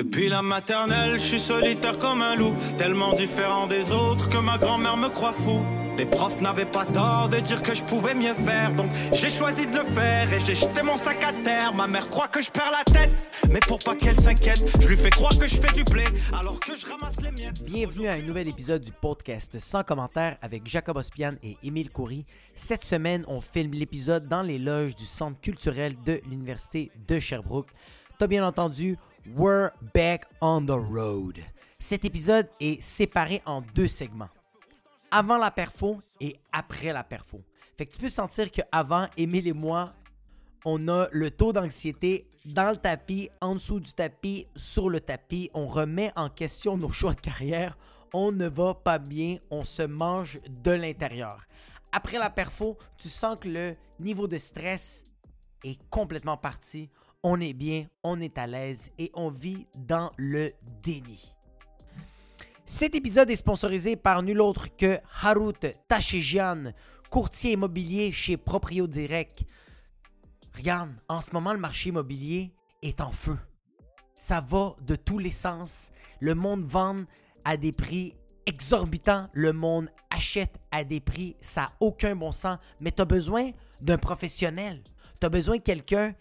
Depuis la maternelle, je suis solitaire comme un loup, tellement différent des autres que ma grand-mère me croit fou. Les profs n'avaient pas tort de dire que je pouvais mieux faire, donc j'ai choisi de le faire et j'ai jeté mon sac à terre. Ma mère croit que je perds la tête, mais pour pas qu'elle s'inquiète, je lui fais croire que je fais du blé alors que je ramasse les miettes. Bienvenue à un nouvel épisode du podcast sans commentaire avec Jacob Ospian et Émile Coury. Cette semaine, on filme l'épisode dans les loges du Centre culturel de l'Université de Sherbrooke. T'as bien entendu, We're Back on the Road. Cet épisode est séparé en deux segments avant la perfo et après la perfo. Fait que tu peux sentir qu'avant, Émile et moi, on a le taux d'anxiété dans le tapis, en dessous du tapis, sur le tapis. On remet en question nos choix de carrière. On ne va pas bien, on se mange de l'intérieur. Après la perfo, tu sens que le niveau de stress est complètement parti. On est bien, on est à l'aise et on vit dans le déni. Cet épisode est sponsorisé par nul autre que Harut Tachejian, courtier immobilier chez Proprio Direct. Regarde, en ce moment, le marché immobilier est en feu. Ça va de tous les sens. Le monde vend à des prix exorbitants. Le monde achète à des prix. Ça n'a aucun bon sens. Mais tu as besoin d'un professionnel. Tu as besoin de quelqu'un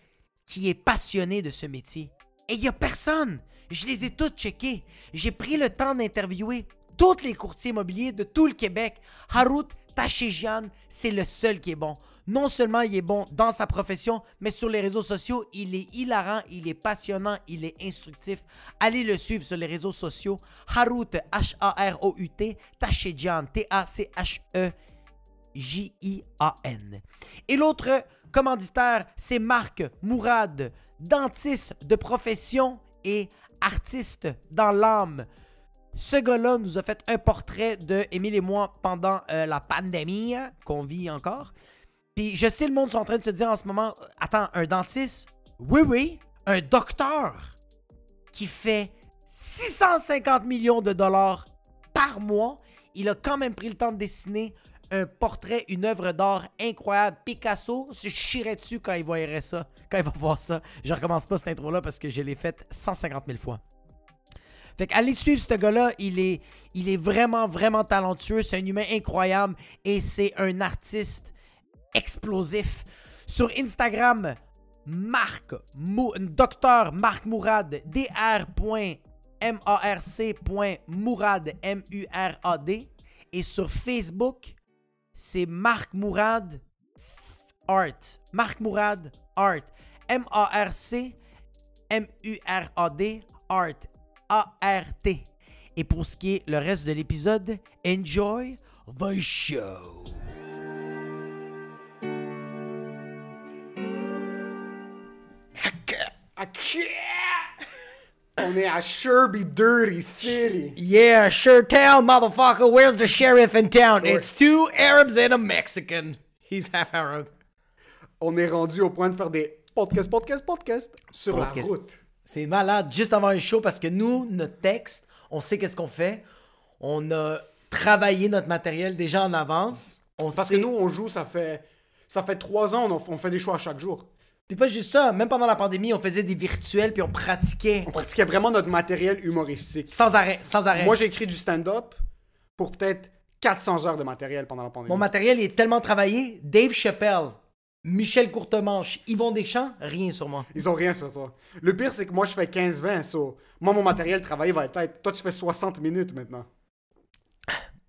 qui est passionné de ce métier. Et il n'y a personne. Je les ai tous checkés. J'ai pris le temps d'interviewer tous les courtiers immobiliers de tout le Québec. Harut Tachejian, c'est le seul qui est bon. Non seulement il est bon dans sa profession, mais sur les réseaux sociaux, il est hilarant, il est passionnant, il est instructif. Allez le suivre sur les réseaux sociaux. Harut, H-A-R-O-U-T, Tachejian, T-A-C-H-E-J-I-A-N. Et l'autre commanditaire, c'est Marc Mourad, dentiste de profession et artiste dans l'âme. Ce gars-là nous a fait un portrait de Émile et moi pendant euh, la pandémie qu'on vit encore. Puis je sais, le monde est en train de se dire en ce moment Attends, un dentiste? Oui, oui, un docteur qui fait 650 millions de dollars par mois. Il a quand même pris le temps de dessiner un portrait, une œuvre d'art incroyable. Picasso, je chierais dessus quand il voyerait ça, quand il va voir ça. Je recommence pas cette intro-là parce que je l'ai faite 150 000 fois. Fait qu'allez suivre ce gars-là, il est, vraiment, vraiment talentueux. C'est un humain incroyable et c'est un artiste explosif. Sur Instagram, Marc, Docteur Marc Mourad, dr.marc.mourad, M-U-R-A-D. Et sur Facebook, c'est Marc Mourad Art. Marc Mourad Art. M-A-R-C M-U-R-A-D Art. A-R-T. Et pour ce qui est le reste de l'épisode, enjoy the show. On est à Sherby Dirty City. Yeah, sure town, motherfucker. Where's the sheriff in town? It's two Arabs and a Mexican. He's half Arab. On est rendu au point de faire des podcasts, podcasts, podcasts sur Podcast. la route. C'est malade, juste avant un show, parce que nous, notre texte, on sait qu'est-ce qu'on fait. On a travaillé notre matériel déjà en avance. On Parce sait... que nous, on joue, ça fait, ça fait trois ans, on, on fait des choix à chaque jour. Puis pas juste ça, même pendant la pandémie, on faisait des virtuels, puis on pratiquait. On pratiquait vraiment notre matériel humoristique. Sans arrêt, sans arrêt. Moi, j'ai écrit du stand-up pour peut-être 400 heures de matériel pendant la pandémie. Mon matériel est tellement travaillé. Dave Chappelle, Michel Courtemanche, Yvon Deschamps, rien sur moi. Ils ont rien sur toi. Le pire, c'est que moi, je fais 15-20. so, Moi, mon matériel travaillé va être... Toi, tu fais 60 minutes maintenant.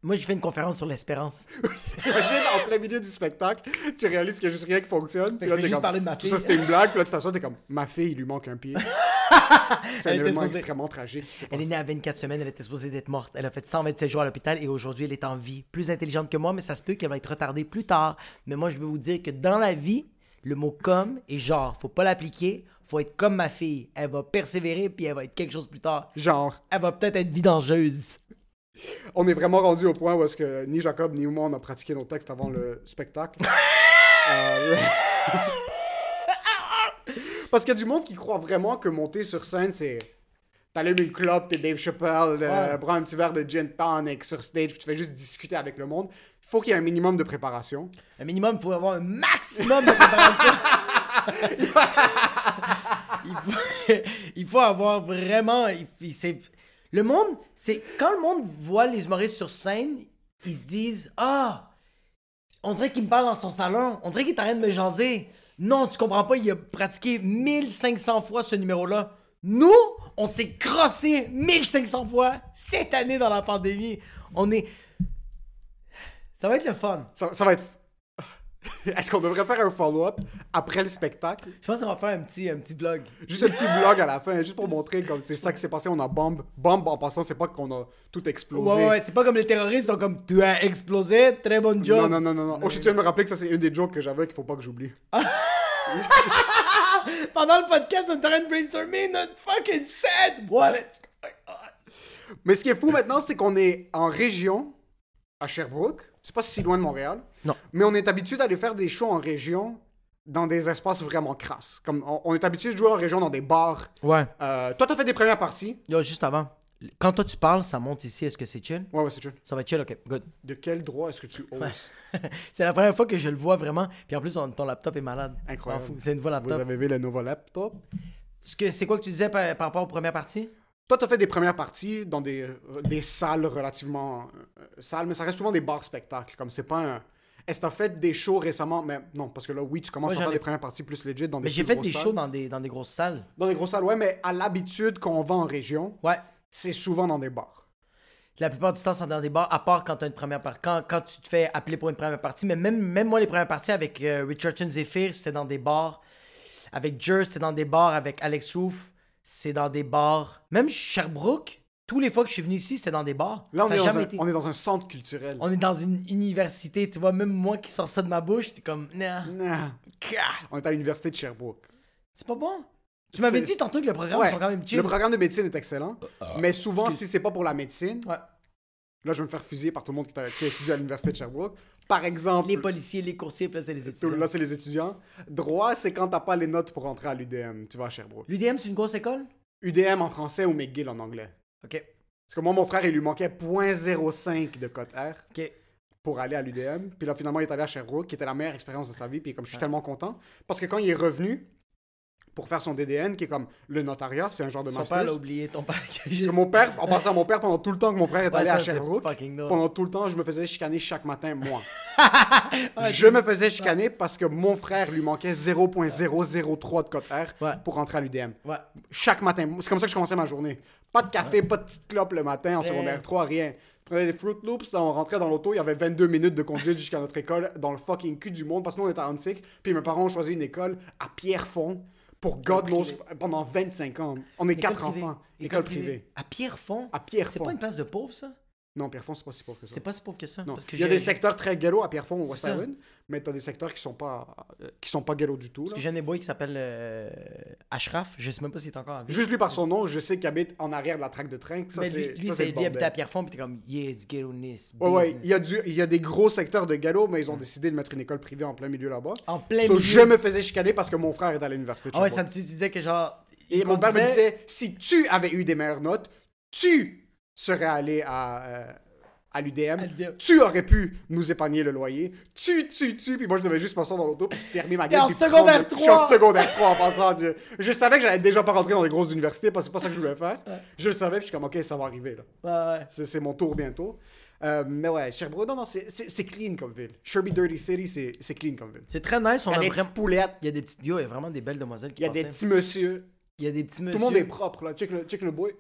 Moi, j'ai fait une conférence sur l'espérance. Imagine, en plein milieu du spectacle, tu réalises qu'il n'y a juste rien qui fonctionne. puis je là, fais t'es juste comme, parler de ma Tout fille. ça, c'était une blague. Puis là, tu t'assois, t'es comme, ma fille, il lui manque un pied. c'est un événement supposée- extrêmement tragique. qui Elle est née à 24 semaines, elle était supposée d'être morte. Elle a fait 127 jours à l'hôpital et aujourd'hui, elle est en vie. Plus intelligente que moi, mais ça se peut qu'elle va être retardée plus tard. Mais moi, je veux vous dire que dans la vie, le mot comme est genre. Faut pas l'appliquer, faut être comme ma fille. Elle va persévérer puis elle va être quelque chose plus tard. Genre, Elle va peut-être être vidangeuse. On est vraiment rendu au point où est-ce que ni Jacob ni moi, on a pratiqué nos textes avant le spectacle. Euh, Parce qu'il y a du monde qui croit vraiment que monter sur scène, c'est... T'allumes une clope, t'es Dave Chappelle, euh, Ouais. prends un petit verre de gin tonic sur stage, puis tu fais juste discuter avec le monde. Il faut qu'il y ait un minimum de préparation. Un minimum, il faut avoir un maximum de préparation. il, faut, il faut avoir vraiment. il- le monde, c'est. Quand le monde voit les humoristes sur scène, ils se disent Ah, on dirait qu'il me parle dans son salon. On dirait qu'il est en train de me jaser. Non, tu comprends pas, il a pratiqué 1500 fois ce numéro-là. Nous, on s'est crossé 1500 fois cette année dans la pandémie. On est. Ça va être le fun. Ça, ça va être. Est-ce qu'on devrait faire un follow-up après le spectacle? Je pense qu'on va faire un petit, un petit vlog. Juste un petit vlog à la fin, juste pour montrer comme c'est ça qui s'est passé. On a bombe. Bombe en passant, c'est pas qu'on a tout explosé. Ouais, ouais, c'est pas comme les terroristes, sont comme tu as explosé, très bonne job. Non, non, non, non, non. Oh, je tiens à me rappeler que ça, c'est une des jokes que j'avais qu'il faut pas que j'oublie. Pendant le podcast, on est en train de brainstormer notre fucking set. What? Is going on? Mais ce qui est fou maintenant, c'est qu'on est en région, à Sherbrooke. C'est pas si loin de Montréal. Non. Mais on est habitué d'aller faire des shows en région dans des espaces vraiment crasses. Comme on, on est habitué de jouer en région dans des bars. Ouais. Euh, toi, t'as fait des premières parties? Yo, juste avant. Quand toi tu parles, ça monte ici. Est-ce que c'est chill? Ouais, ouais, c'est chill. Ça va être chill, ok, good. De quel droit est-ce que tu oses? C'est la première fois que je le vois vraiment. Puis en plus, on- ton laptop est malade. Incroyable. C'est une Vous laptop. avez vu le nouveau laptop? C'est quoi que tu disais par, par rapport aux premières parties? Toi, t'as fait des premières parties dans des, euh, des salles relativement euh, salles, mais ça reste souvent des bars spectacles. Comme c'est pas un. Est-ce que t'as fait des shows récemment? Mais non, parce que là, oui, tu commences Ouais, à j'en faire ai- des premières parties plus legit dans des Mais j'ai plus fait grosses des salles. shows dans des, dans des grosses salles. Dans des grosses salles, ouais, mais à l'habitude, quand on va en région, Ouais. c'est souvent dans des bars. La plupart du temps, c'est dans des bars, à part quand tu as une première partie. Quand, quand tu te fais appeler pour une première partie. Mais même, même moi, les premières parties avec euh, Richardson Zephyr, c'était dans des bars. Avec Jer, c'était dans des bars. Avec Alex Roof, c'est dans des bars. Même Sherbrooke, tous les fois que je suis venu ici, c'était dans des bars. Là, on, Ça est dans jamais un, été. on est dans un centre culturel. On est dans une université, tu vois. Même moi qui sors ça de ma bouche, t'es comme, nah, Nah. On est à l'université de Sherbrooke. c'est pas bon? Tu m'avais dit tantôt que le programme Ouais, sont quand même chill. Le programme de médecine est excellent, mais souvent, si c'est pas pour la médecine, Ouais. là, je vais me faire fusiller par tout le monde qui, t'a- qui étudie à l'université de Sherbrooke. Par exemple, Les policiers, les coursiers, puis là, c'est les étudiants. là, c'est les étudiants. Droit, c'est quand t'as pas les notes pour entrer à l'UDM, tu vas à Sherbrooke. L'UDM, c'est une grosse école? UDM en français ou McGill en anglais. Ok. Parce que moi, mon frère, il lui manquait 0.05 de cote R Ok. pour aller à l'UDM. Puis là, finalement, il est allé à Sherbrooke, qui était la meilleure expérience de sa vie. Puis comme je suis tellement content, parce que quand il est revenu pour faire son DDN, qui est comme le notariat, c'est un genre de Son master. père l'a oublié, ton père. Parce que mon père, en passant à mon père, pendant tout le temps que mon frère est Ouais, allé ça, à Sherbrooke, pendant tout le temps, je me faisais chicaner chaque matin, moi. Ouais, je me faisais chicaner parce que mon frère lui manquait 0.003 de cote R pour rentrer à l'UDM. Chaque matin. C'est comme ça que je commençais ma journée. Pas de café, pas de petite clope le matin en secondaire 3, rien. Je prenais des Fruit Loops, là, on rentrait dans l'auto, il y avait 22 minutes de conduite jusqu'à notre école dans le fucking cul du monde parce que nous on était à Huntsic, puis mes parents ont choisi une école à Pierrefonds pour God knows pendant 25 ans. On est quatre privée. enfants. École privée. À Pierrefonds? À C'est Pierrefonds. pas une place de pauvre, ça? Non, Pierrefonds, c'est pas si pauvre que ça. C'est pas si pauvre que ça. Non. Parce que il y a des secteurs très ghetto à Pierrefonds ou West. Island, mais t'as des secteurs qui sont pas euh, qui sont pas ghetto du tout. Parce là. que j'ai un boys qui s'appelle euh, Ashraf. Je sais même pas s'il est encore en vie. Juste lui par son nom, je sais qu'il habite en arrière de la traque de train. Ça, Mais lui, lui, c'est habitait à. Pierrefonds, puis t'es comme, yeah, it's ghetto-ness. Ouais, ouais, il y, a du, il y a des gros secteurs de ghetto, mais ils ont décidé de mettre une école privée en plein milieu là-bas. En plein So, milieu. je me faisais chicaner parce que mon frère est à l'université de Ah ouais, ça me tu disais que genre. Et mon père me disait, si tu avais eu des meilleures notes, tu serais allé à, euh, à l'UDM. Tu aurais pu nous épargner le loyer. Tu, tu, tu. Puis moi, je devais juste passer dans l'auto, puis fermer ma gueule. en secondaire prendre- Je suis en 3. secondaire 3 en passant. Je, je savais que j'allais déjà pas rentrer dans les grosses universités parce que c'est pas ça que je voulais faire. Je le savais, puis je suis comme, ok, ça va arriver. là. Ouais, ouais. C'est mon tour bientôt. Euh, mais ouais, Sherbrooke, non, non, c'est- clean comme ville. Sherby Dirty City, c'est clean comme ville. C'est très nice. On Il y a a des vraiment. petites poulettes, Il y a des petites. Yo, il y a vraiment des belles demoiselles qui il y a des petits monsieur. Il y a des petits Tout monsieur. le monde est propre, là. Check le, check le boy.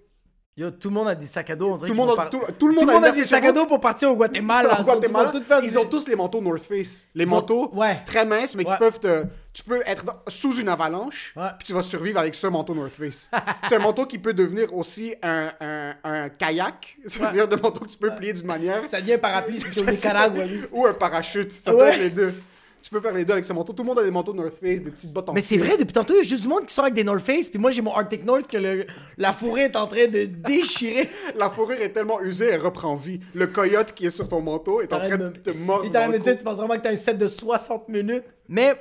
Yo, tout le monde a des sacs à dos. On dirait Tout le monde par- tout, tout le monde Tout le monde a des sacs à dos pour partir au Guatemala. Au Ils Guatemala, ont tous les manteaux North Face. Les manteaux ouais. très minces, mais Ouais. qui peuvent te. Tu peux être dans- sous une avalanche, Ouais. puis tu vas survivre avec ce manteau North Face. c'est un manteau qui peut devenir aussi un, un, un kayak. C'est-à-dire un manteau que tu peux plier d'une manière. Ça devient un parapluie si t'es au Nicaragua. Ou un parachute. Ça peut être les deux. Tu peux faire les deux avec ce manteau. Tout le monde a des manteaux North Face, des petites bottes en Mais c'est vrai, depuis tantôt, il y a juste du monde qui sort avec des North Face, puis moi j'ai mon Arctic North que le, la forêt est en train de déchirer. La fourrure est tellement usée, elle reprend vie. Le coyote qui est sur ton manteau est en train de te mordre. Il le me dire, tu penses vraiment que t'as un set de 60 minutes. Mais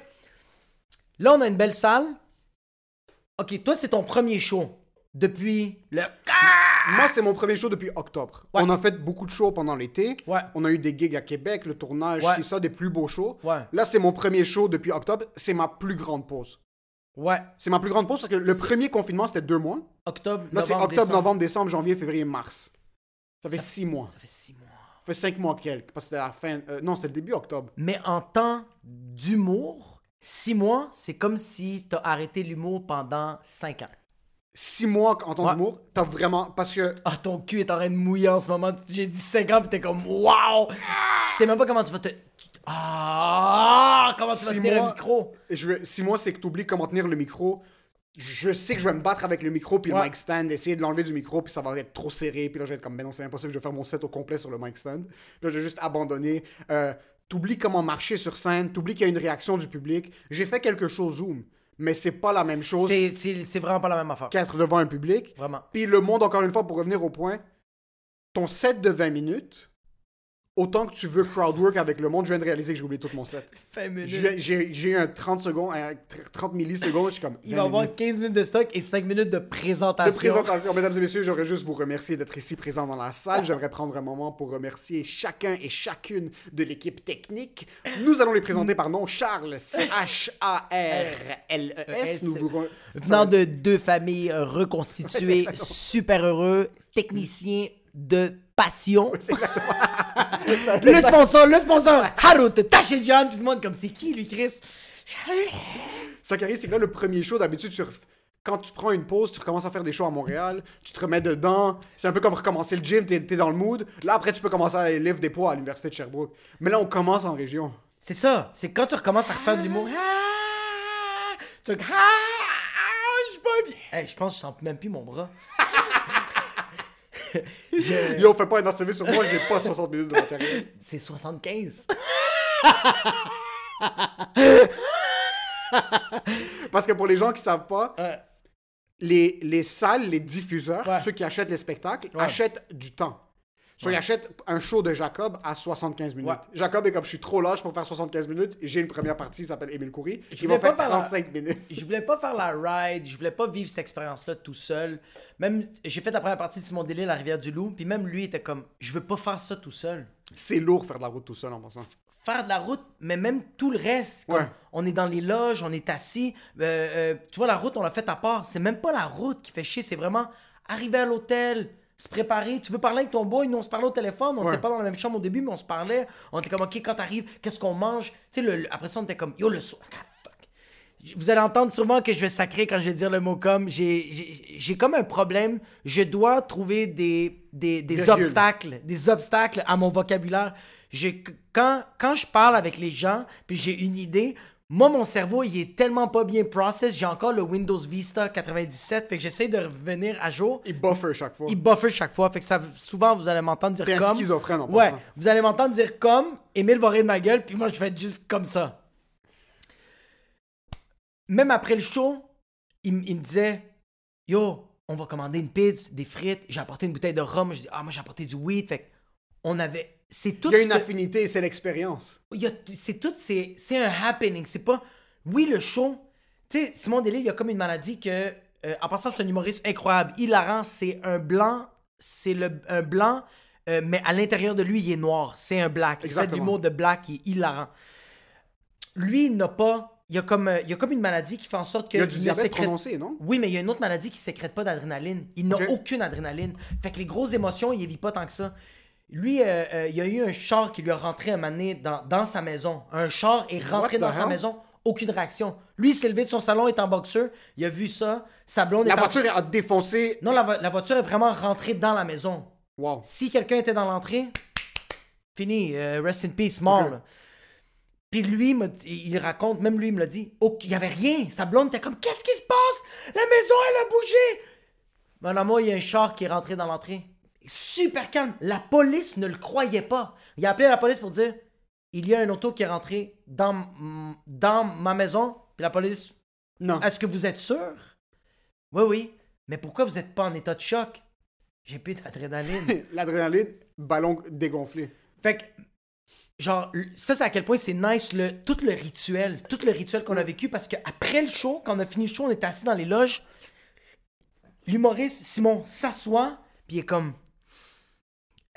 là, on a une belle salle. Ok, toi, c'est ton premier show depuis le. Moi, c'est mon premier show depuis octobre. Ouais. On a fait beaucoup de shows pendant l'été. Ouais. On a eu des gigs à Québec, le tournage, Ouais. c'est ça, des plus beaux shows. Là, c'est mon premier show depuis octobre. C'est ma plus grande pause. Ouais. C'est ma plus grande pause parce que le premier confinement, c'était deux mois. Octobre, Là, c'est octobre, décembre. novembre, décembre, janvier, février, mars. Ça fait Ça- six mois. Ça fait six mois. Ça fait cinq mois quelques. Parce que c'était la fin. euh, non, c'était le début octobre. Mais en temps d'humour, six mois, c'est comme si t'as arrêté l'humour pendant cinq ans. Six mois en temps Ouais. d'humour, t'as vraiment. Parce que. Ah, ton cul est en train de mouiller en ce moment. J'ai dit 5 ans, pis t'es comme, waouh! Tu sais même pas comment tu vas te. Ah! Comment tu vas tenir mois. le micro? je six mois, c'est que t'oublies comment tenir le micro. Je sais que je vais me battre avec le micro puis Ouais. le mic stand, essayer de l'enlever du micro puis ça va être trop serré puis là je vais être comme mais non c'est impossible, je vais faire mon set au complet sur le mic stand. Puis là je vais juste abandonner. Euh, t'oublies comment marcher sur scène, t'oublies qu'il y a une réaction du public. J'ai fait quelque chose Zoom, mais c'est pas la même chose C'est- vraiment pas la même affaire. qu'être devant un public. Vraiment. Puis le monde, encore une fois, pour revenir au point, ton set de 20 minutes, autant que tu veux crowdwork avec le monde, je viens de réaliser que j'ai oublié tout mon set. J'ai un 30 secondes, un 30 millisecondes, je suis comme. Il 20 va avoir minutes 15 minutes de stock et 5 minutes de présentation. de présentation. Mesdames et messieurs, j'aimerais juste vous remercier d'être ici présents dans la salle. J'aimerais prendre un moment pour remercier chacun et chacune de l'équipe technique. Nous allons les présenter par nom. Charles, C-H-A-R-L-E-S. E Nous vous re- Venant de deux familles reconstituées, super heureux, technicien de passion. C'est exactement. Le sponsor, le sponsor, Harut Tachejan, tout le monde comme c'est qui lui, Chris? Ça qui arrive, c'est que là, le premier show, d'habitude, tu ref- quand tu prends une pause, tu recommences à faire des shows à Montréal, tu te remets dedans. C'est un peu comme recommencer le gym, t'es es dans le mood. Là, après, tu peux commencer à aller lift des poids à l'université de Sherbrooke. Mais là, on commence en région. C'est ça, c'est quand tu recommences à refaire de l'humour. Ah! Tu fais, ah! Je suis pas bien. Hey, je pense que je sens même plus mon bras. Je- Yo, fais pas un ACV sur moi, j'ai pas 60 minutes de matériel. C'est 75. Parce que pour les gens qui savent pas, les, les salles, les diffuseurs, Ouais. ceux qui achètent les spectacles, Ouais. achètent du temps. So, ils achètent un show de Jacob à 75 minutes. Ouais. Jacob est comme je suis trop large pour faire 75 minutes. J'ai une première partie, il s'appelle Émile Coury. Je Il voulais pas faire faire la- 35 minutes. Je voulais pas faire la ride, je voulais pas vivre cette expérience-là tout seul. Même, j'ai fait la première partie de Simon Délé, La Rivière-du-Loup, puis même lui était comme, je veux pas faire ça tout seul. C'est lourd faire de la route tout seul en passant. Faire de la route, mais même tout le reste. comme, Ouais. On est dans les loges, on est assis. euh, euh, tu vois, la route, on l'a fait à part. C'est même pas la route qui fait chier, c'est vraiment arriver à l'hôtel, se préparer. Tu veux parler avec ton boy, nous on se parlait au téléphone, on Ouais. était pas dans la même chambre au début, mais on se parlait. On était comme, ok, quand t'arrives, qu'est-ce qu'on mange? Tu sais, le- le- après ça, on était comme, yo, le soir. ah, fuck. Vous allez entendre sûrement que je vais sacrer quand je vais dire le mot comme. J'ai- comme un problème. Je dois trouver des, des, des obstacles. Des obstacles à mon vocabulaire. Quand, quand je parle avec les gens, puis j'ai une idée, moi, mon cerveau, il est tellement pas bien process. J'ai encore le Windows Vista 97. Fait que j'essaie de revenir à jour. Il buffer chaque fois. Il buffer chaque fois. Fait que ça, souvent, vous allez m'entendre dire comme. schizophrène, en Ouais. passant. Vous allez m'entendre dire comme. Émile va rire de ma gueule. Puis moi, je vais être juste comme ça. Même après le show, il, me disait Yo, on va commander une pizza, des frites. J'ai apporté une bouteille de rhum. Je dis Ah, moi, j'ai apporté du weed. Fait que on avait. C'est tout. Il y a une ce- affinité, c'est l'expérience. il y a- c'est tout, c'est, c'est un happening. C'est pas. Oui, le show. Tu sais, Simon Delille, il y a comme une maladie que. euh, en passant, c'est un humoriste incroyable. Hilarant, c'est un blanc. C'est le, un blanc, euh, mais à l'intérieur de lui, il est noir. C'est un black. Il fait de l'humour de black, il est hilarant. Lui, il n'a pas. Il y, a comme, il y a comme une maladie qui fait en sorte que. Il y a du diabète sécrète- prononcé, non? oui, mais il y a une autre maladie qui sécrète pas d'adrénaline. Il n'a aucune adrénaline. Fait que les grosses émotions, il vit pas tant que ça. Lui, euh, euh, il y a eu un char qui lui a rentré moment donné dans, dans sa maison. Un char est rentré What dans sa hell? maison, aucune réaction. Lui, il s'est levé de son salon, est en boxeur, il a vu ça, sa blonde La est en- voiture a défoncé. Non, la, vo- la voiture est vraiment rentrée dans la maison. Wow. Si quelqu'un était dans l'entrée, fini, euh, rest in peace, mort. Là. Puis lui, me- il raconte, même lui, il me l'a dit, oh, il y avait rien. Sa blonde était comme, qu'est-ce qui se passe? La maison, elle a bougé. Mon amour, il y a un char qui est rentré dans l'entrée. Super calme. La police ne le croyait pas. Il a appelé la police pour dire, il y a un auto qui est rentré dans, ma maison. Puis la police, Non. est-ce que vous êtes sûr? Oui, oui. Mais pourquoi vous n'êtes pas en état de choc? J'ai plus d'adrénaline. L'adrénaline, ballon dégonflé. Fait que, genre, ça, c'est à quel point c'est nice, le, tout le rituel, tout le rituel qu'on a vécu, parce qu'après le show, quand on a fini le show, on était assis dans les loges, l'humoriste, Simon, s'assoit, puis il est comme,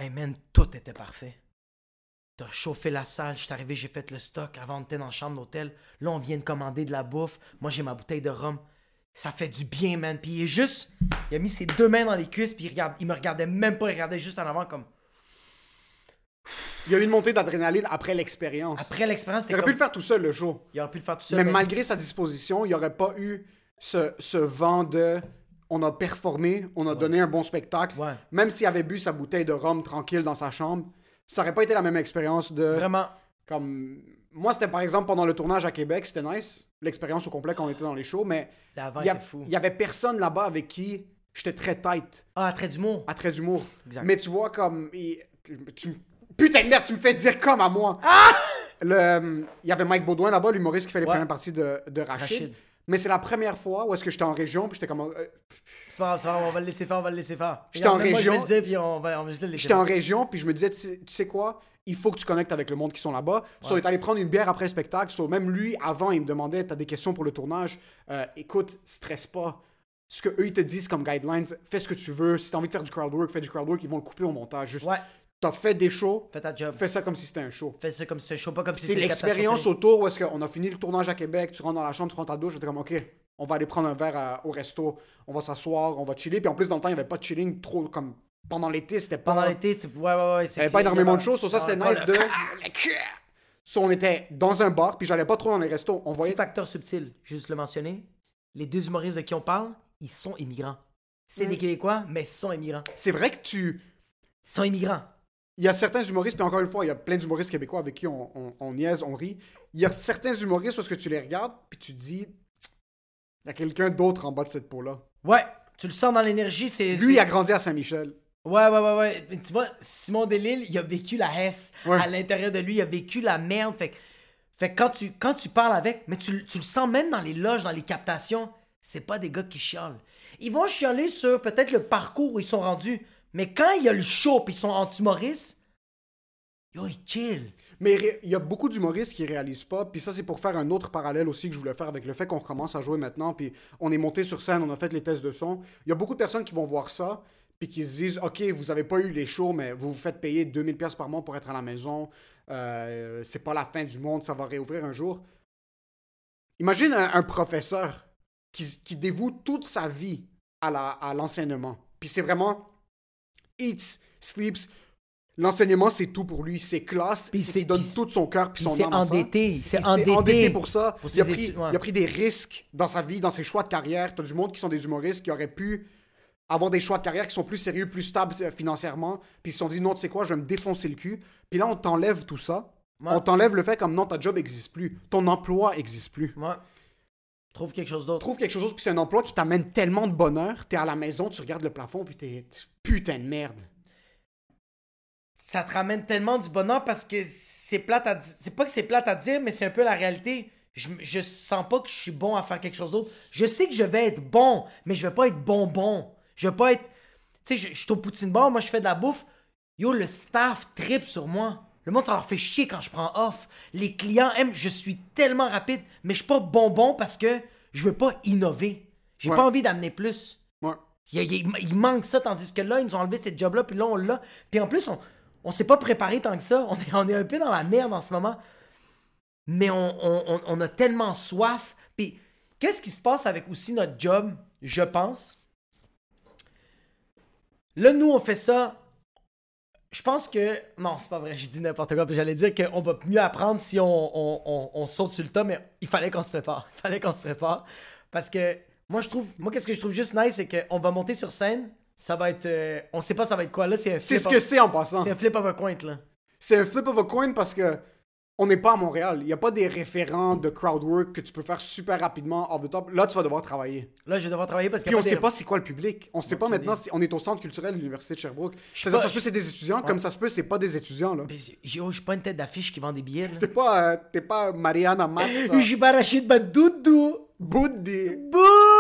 hey man, tout était parfait. T'as chauffé la salle, je suis arrivé, j'ai fait le stock avant on était dans la chambre d'hôtel. Là, on vient de commander de la bouffe. Moi, j'ai ma bouteille de rhum. Ça fait du bien, man. Puis il est juste. Il a mis ses deux mains dans les cuisses, puis il, regarde, il me regardait même pas, il regardait juste en avant comme. Il y a eu une montée d'adrénaline après l'expérience. Après l'expérience, Il aurait comme. pu le faire tout seul le show. Il aurait pu le faire tout seul. Mais mais- malgré sa disposition, il n'y aurait pas eu ce, ce vent de on a performé, on a donné un bon spectacle. Ouais. Même s'il avait bu sa bouteille de rhum tranquille dans sa chambre, ça n'aurait pas été la même expérience de. Vraiment. Comme. Moi, c'était par exemple pendant le tournage à Québec, c'était nice, l'expérience au complet quand on était dans les shows, mais il y, a- était fou. il y avait personne là-bas avec qui j'étais très tight, Ah, trait d'humour. à trait d'humour. Exact. Mais tu vois, comme. il- tu Putain de merde, tu me fais dire comme à moi. Le, il y avait Mike Baudouin là-bas, l'humoriste qui fait les Ah! Ouais. premières parties de, de Rachid. Rachid. Mais c'est la première fois où est-ce que j'étais en région, puis j'étais comme. euh, C'est pas grave, c'est pas grave, on va le laisser faire, on va le laisser faire. J'étais en même moi, région. Je vais le dire, puis on va, on va juste le laisser J'étais en région, puis je me disais, tu sais, tu sais quoi, il faut que tu connectes avec le monde qui sont là-bas. So, il est allé prendre une bière après le spectacle. So, même lui, avant, il me demandait, t'as des questions pour le tournage? Euh, écoute, stresse pas. Ce que eux ils te disent comme guidelines, fais ce que tu veux. Si t'as envie de faire du crowd work, fais du crowd work, ils vont le couper au montage. Juste, Ouais, t'as fait des shows, fais ta job. fais ça comme si c'était un show. Fais ça comme si c'était chaud, pas comme si C'est c'était l'expérience autour où est-ce qu'on a fini le tournage à Québec, tu rentres dans la chambre, tu rentres à douche, j'étais comme, OK, on va aller prendre un verre à- au resto, on va s'asseoir, on va chiller. Puis en plus, dans le temps, il n'y avait pas de chilling trop comme pendant l'été, c'était pas. Pendant l'été, ouais, ouais, ouais. Il n'y avait pas énormément de choses, sur ça c'était nice de. So, on était dans un bar, puis j'allais pas trop dans les restos. On voyait. Petit facteur subtil, juste le mentionner. Les deux humoristes de qui on parle, ils sont immigrants. C'est des Québécois, mais ils sont immigrants. C'est vrai que tu. Ils sont immigrants. Il y a certains humoristes, puis encore une fois, il y a plein d'humoristes québécois avec qui on, on, on niaise, on rit. Il y a certains humoristes où est-ce que tu les regardes, puis tu te dis. Il y a quelqu'un d'autre en bas de cette peau-là. Ouais, tu le sens dans l'énergie, c'est... Lui, il a grandi à Saint-Michel. Ouais, ouais, ouais, ouais. Mais tu vois, Simon Delille, il a vécu la hesse Ouais. à l'intérieur de lui, il a vécu la merde. Fait que, fait quand, tu, quand tu parles avec, mais tu, tu le sens même dans les loges, dans les captations, c'est pas des gars qui chialent. Ils vont chialer sur peut-être le parcours où ils sont rendus, mais quand il y a le show puis ils sont anti-humoristes, yo, ils chill. Mais il y a beaucoup d'humoristes qui réalisent pas. Puis ça, c'est pour faire un autre parallèle aussi que je voulais faire avec le fait qu'on recommence à jouer maintenant. Puis on est monté sur scène, on a fait les tests de son. Il y a beaucoup de personnes qui vont voir ça. Puis qui se disent, OK, vous avez pas eu les shows, mais vous vous faites payer 2000 pièces par mois pour être à la maison. Euh, c'est pas la fin du monde, ça va réouvrir un jour. Imagine un, professeur qui, dévoue toute sa vie à l'enseignement. Puis c'est vraiment eats, sleeps. L'enseignement, c'est tout pour lui. C'est classe. Puis c'est c'est- qu'il donne puis- tout son cœur puis Puis son c'est âme endetté, il s'est Il s'est endetté. pour ça. pour il, a pris, études, ouais. il a pris des risques dans sa vie, dans ses choix de carrière. T'as du monde qui sont des humoristes qui auraient pu avoir des choix de carrière qui sont plus sérieux, plus stables euh, financièrement. Puis ils se sont dit, non, tu sais quoi, je vais me défoncer le cul. Puis là, on t'enlève tout ça. Ouais. On t'enlève le fait comme non, ta job n'existe plus. Ton emploi n'existe plus. Ouais. Trouve quelque chose d'autre. Trouve quelque chose d'autre, puis c'est un emploi qui t'amène tellement de bonheur. T'es à la maison, tu regardes le plafond, puis t'es putain de merde. ça te ramène tellement du bonheur parce que c'est plate à dire. C'est pas que c'est plate à dire, mais c'est un peu la réalité. Je, je sens pas que je suis bon à faire quelque chose d'autre. Je sais que je vais être bon, mais je vais pas être bonbon. Je vais pas être. Tu sais, je, je suis au poutine bar, moi je fais de la bouffe. Yo, le staff tripe sur moi. Le monde, ça leur fait chier quand je prends off. Les clients aiment, je suis tellement rapide, mais je suis pas bonbon parce que je veux pas innover. J'ai Ouais. pas envie d'amener plus. Ouais. Il, il- il manque ça, tandis que là, ils nous ont enlevé cette job-là, puis là, on l'a. Puis en plus, on, on s'est pas préparé tant que ça. On est, on est un peu dans la merde en ce moment. Mais on, on- on- on a tellement soif. Puis qu'est-ce qui se passe avec aussi notre job, je pense? Là, nous, on fait ça. Je pense que. Non, c'est pas vrai, j'ai dit n'importe quoi. J'allais dire qu'on va mieux apprendre si on, on- on- on saute sur le tas, mais il fallait qu'on se prépare. Il fallait qu'on se prépare. Parce que moi, je trouve. Moi, qu'est-ce que je trouve juste nice, c'est qu'on va monter sur scène. Ça va être. euh, on sait pas ça va être quoi. Là, c'est un C'est ce que c'est en passant. C'est un flip of a coin, là. C'est un flip of a coin parce que on n'est pas à Montréal. Il n'y a pas des référents de crowd work que tu peux faire super rapidement off the top. Là, tu vas devoir travailler. Là, je vais devoir travailler parce que. Puis on sait pas c'est quoi le public. On sait pas maintenant si on est au centre culturel de l'Université de Sherbrooke. C'est-à-dire, pas, ça se peut je- c'est des étudiants, comme ça se peut c'est pas des étudiants là. Mais oh, je suis pas une tête d'affiche qui vend des billets. T'es pas, euh, pas Mariana Matza. Je suis pas Rachid Badoudou. Boudi. Boudi!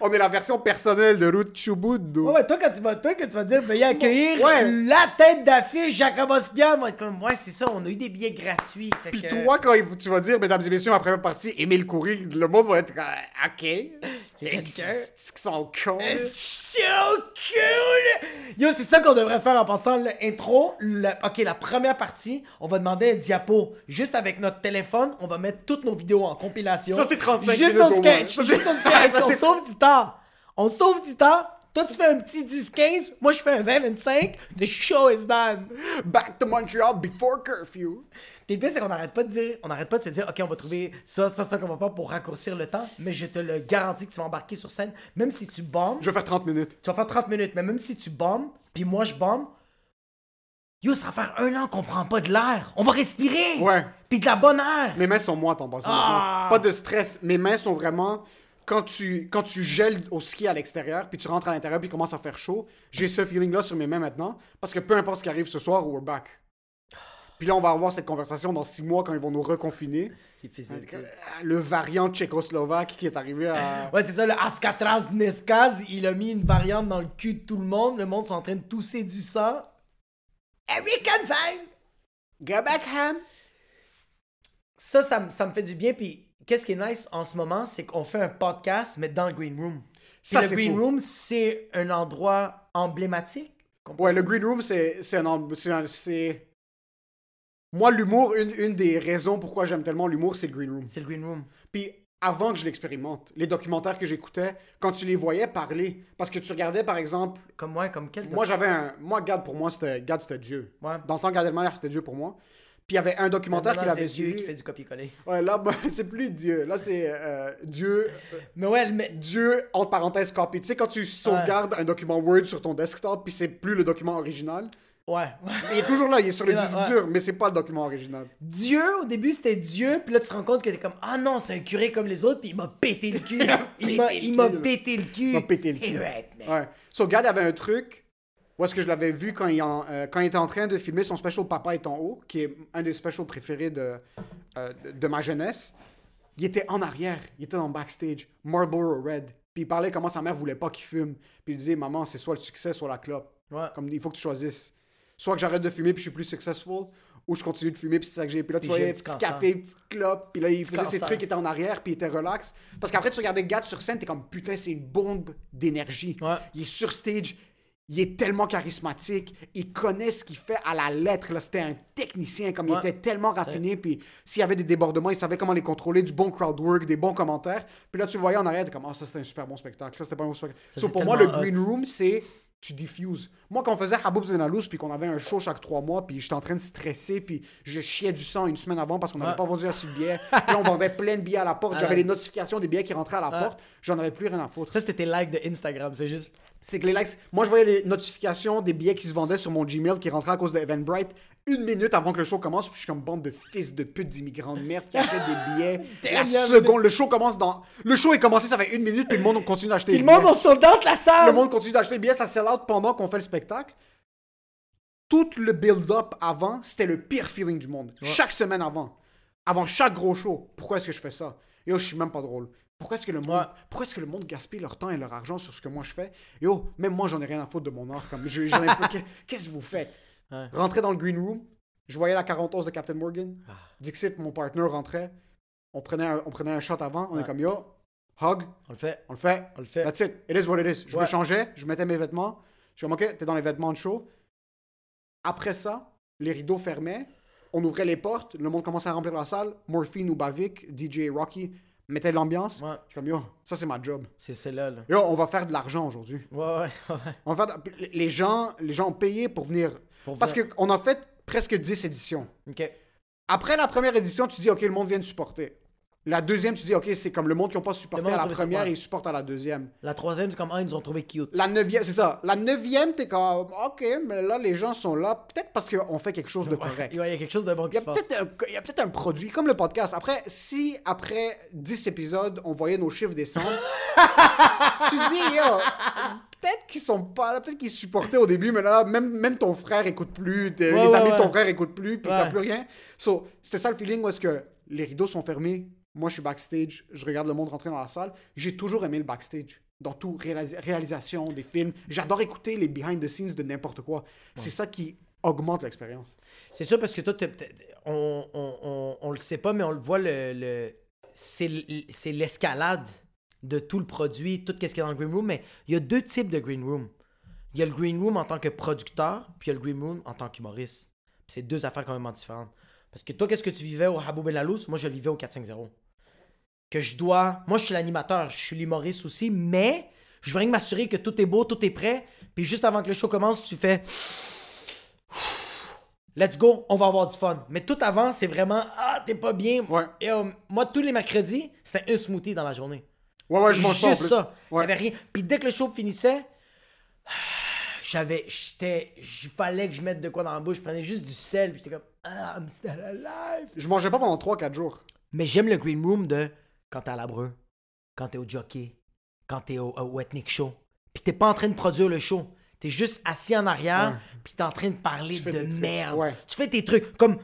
On est la version personnelle de Ruth Chubuddu. Ouais, ouais, toi, quand tu vas, toi, quand tu vas dire, veuillez accueillir Ouais. la tête d'affiche Jacob Ospian, moi, comme, ouais, c'est ça, on a eu des billets gratuits. Fait Puis que- toi, quand tu vas dire, mesdames et messieurs, ma première partie, Émile Coury, le monde va être euh, OK. C'est quelqu'un. Qu'ils sont cons? so cool! Yo, c'est ça qu'on devrait faire en passant l'intro. Le... Ok, la première partie, on va demander un diapo. Juste avec notre téléphone, on va mettre toutes nos vidéos en compilation. Ça, c'est 35 Juste minutes nos sketchs. Juste nos sketchs. On sauve du temps. On sauve du temps. Toi, tu fais un petit 10-15. Moi, je fais un 20-25. The show is done. Back to Montreal before curfew. Puis le pire, c'est qu'on n'arrête pas de dire, on n'arrête pas de se dire, ok, on va trouver ça, ça, ça qu'on va faire pour raccourcir le temps, mais je te le garantis que tu vas embarquer sur scène, même si tu bombes, Je vais faire 30 minutes. tu vas faire 30 minutes, mais même si tu bombes, puis moi je bombe, yo, ça va faire un an qu'on prend pas de l'air, on va respirer, Ouais. puis de la bonne air. Mes mains sont moites en passant. Ah! Pas de stress. Mes mains sont vraiment. Quand tu, quand tu gèles au ski à l'extérieur, puis tu rentres à l'intérieur, puis il commence à faire chaud, j'ai ce feeling-là sur mes mains maintenant. Parce que peu importe ce qui arrive ce soir, we're back. Puis là, on va avoir cette conversation dans six mois quand ils vont nous reconfiner. Le variant tchécoslovaque qui est arrivé à. Ouais, c'est ça, le Ascatraz Neskaz, il a mis une variante dans le cul de tout le monde, le monde sont en train de tousser du sang. And we can find Go back, Ham! ça, ça, me- ça me fait du bien. Puis, qu'est-ce qui est nice en ce moment, c'est qu'on fait un podcast, mais dans le Green Room. Ça, le Green. Room, c'est un endroit emblématique. Ouais, le Green Room, c'est c'est Moi, l'humour, une, une des raisons pourquoi j'aime tellement l'humour, c'est le Green Room. C'est le Green Room. Puis avant que je l'expérimente, les documentaires que j'écoutais, quand tu les voyais parler, parce que tu regardais par exemple, Comme moi, comme quel. moi j'avais un, moi Gad pour moi c'était, Gad c'était Dieu. Ouais. Dans le temps Gad Elmaleh c'était Dieu pour moi. Puis il y avait un documentaire qu'il avait c'est Dieu suivi. qui fait du copier-coller. Ouais, là bah, c'est plus Dieu, là c'est euh, Dieu, euh, Mais ouais, mais. Dieu entre parenthèses copy. Tu sais quand tu sauvegardes un document Word sur ton desktop puis c'est plus le document original, Ouais. il est toujours là, il est sur le Il disque ouais. dur, mais c'est pas le document original. Dieu, au début, c'était Dieu, puis là, tu te rends compte que t'es comme, ah non, c'est un curé comme les autres, puis il m'a pété le cul. il m'a pété le il m'a cul. pété le cul. Il m'a pété le cul. Ouais. So, Gad avait un truc. Où est-ce que je l'avais vu quand il, en- euh, quand il était en train de filmer son special Papa est en haut, qui est un des specials préférés de, euh, de, ma jeunesse. Il était en arrière, il était dans le backstage, Marlboro Red. Puis il parlait comment sa mère voulait pas qu'il fume. Puis il disait, maman, c'est soit le succès, soit la clope. Ouais. Comme il faut que tu choisisses. Soit que j'arrête de fumer puis je suis plus successful, ou je continue de fumer puis c'est ça que j'ai. Puis là, tu voyais petit cancer. café, petite clope. Puis là, il faisait ses trucs, il était en arrière, puis il était relax. Parce qu'après, tu regardais Gad sur scène, t'es comme, putain, c'est une bombe d'énergie. Ouais. Il est sur stage, il est tellement charismatique, il connaît ce qu'il fait à la lettre. Là, c'était un technicien, comme il était tellement raffiné. Puis s'il y avait des débordements, il savait comment les contrôler, du bon crowd work, des bons commentaires. Puis là, tu le voyais en arrière, t'es comme, ah, ça c'était un super bon spectacle. Ça c'était pas un bon spectacle. Ça, So, pour moi, le green room, c'est tu diffuses. Moi, quand on faisait Haboub Zenalous, puis qu'on avait un show chaque trois mois, puis j'étais en train de stresser, puis je chiais du sang une semaine avant parce qu'on n'avait Ouais. pas vendu assez de billets. Puis on vendait plein de billets à la porte. J'avais les notifications des billets qui rentraient à la Ouais. porte. J'en avais plus rien à foutre Ça, c'était tes likes de Instagram, c'est juste. c'est que les likes. Moi, je voyais les notifications des billets qui se vendaient sur mon Gmail qui rentraient à cause de Eventbrite une minute avant que le show commence. Puis je suis comme bande de fils de pute d'immigrants de merde qui achètent des billets. la seconde, le show commence dans. Le show est commencé, ça fait une minute, puis le monde continue d'acheter Puis les le monde, billets. on la salle! Le monde continue d'acheter les billets, ça sell out pendant qu'on fait le spectacle. Tout le build-up avant, c'était le pire feeling du monde. Chaque semaine avant. Avant chaque gros show. Pourquoi est-ce que je fais ça? Yo, je suis même pas drôle. Pourquoi est-ce que le monde, Ouais. pourquoi est-ce que le monde gaspille leur temps et leur argent sur ce que moi je fais? Yo, même moi, j'en ai rien à foutre de mon art. Comme, je- j'en ai pas- qu'est- Qu'est-ce que vous faites? Ouais. Rentrer dans le green room, je voyais la 41 de Captain Morgan. Ah. Dixit, mon partner, rentrait. On prenait un, on prenait un shot avant. On Ouais. est comme, yo, hug, On le fait, on le fait. on le fait. That's it. It is what it is. Je me changeais, je mettais mes vêtements. Je suis comme, OK, t'es dans les vêtements de show. Après ça, les rideaux fermaient. On ouvrait les portes. Le monde commençait à remplir la salle. Morphine ou Bavik, DJ Rocky mettaient de l'ambiance. Ouais, Je suis comme, yo, ça c'est ma job. c'est celle-là, là. Yo, on va faire de l'argent aujourd'hui. Ouais, ouais, ouais. On va faire de- Les gens, les gens ont payé pour venir. Pour Parce qu'on a fait presque 10 éditions. Ok. Après la première édition, tu dis, OK, le monde vient de supporter. La deuxième, tu dis, OK, c'est comme le monde qui n'a pas supporté à la première, ouais. ils supportent à la deuxième. La troisième, c'est comme, ah, ils nous ont trouvé cute. La neuvième, c'est ça. La neuvième, t'es comme, OK, mais là, les gens sont là, peut-être parce qu'on fait quelque chose de correct. Ouais, Il y a quelque chose de bon qui se passe. il y a peut-être un produit, comme le podcast. Après, si après 10 épisodes, on voyait nos chiffres descendre, tu dis, yo, peut-être qu'ils sont pas là, peut-être qu'ils supportaient au début, mais là, même, même ton frère écoute plus, tes- Ouais, les ouais, amis de ton frère écoutent plus, puis t'as plus rien. So, c'était ça le feeling où est-ce que les rideaux sont fermés, moi je suis backstage, je regarde le monde rentrer dans la salle. J'ai toujours aimé le backstage. Dans tout, réalisa- réalisation des films. J'adore écouter les behind the scenes de n'importe quoi. C'est ça qui augmente l'expérience. C'est sûr parce que toi, on, on, on, on le sait pas, mais on le voit, le, le- c'est l'escalade de tout le produit, tout ce qu'il y a dans le green room. Mais il y a deux types de green room. Il y a le green room en tant que producteur, puis il y a le green room en tant qu'humoriste. C'est deux affaires complètement différentes. Parce que toi, qu'est-ce que tu vivais au Habou Belalous? Moi, je le vivais au 450. Que je dois. Moi, je suis l'animateur, je suis l'humoriste aussi, mais je veux rien m'assurer que tout est beau, tout est prêt. Puis juste avant que le show commence, tu fais. Let's go, on va avoir du fun. Mais tout avant, c'est vraiment Ah, t'es pas bien. Ouais. Et, euh, moi, tous les mercredis, c'était un smoothie dans la journée. Ouais, ouais, C'est je mange pas en juste ça. Il Ouais. avait rien. Puis dès que le show finissait, j'avais. J'étais. Il fallait que je mette de quoi dans la bouche. Je prenais juste du sel. Puis j'étais comme Ah, I'm still alive. Je mangeais pas pendant 3-4 jours. Mais j'aime le green room de quand t'es à la breu, quand t'es au jockey, quand t'es au, au Ethnic Show. Puis t'es pas en train de produire le show. T'es juste assis en arrière, puis t'es en train de parler de merde. Ouais. Tu fais tes trucs. Comme,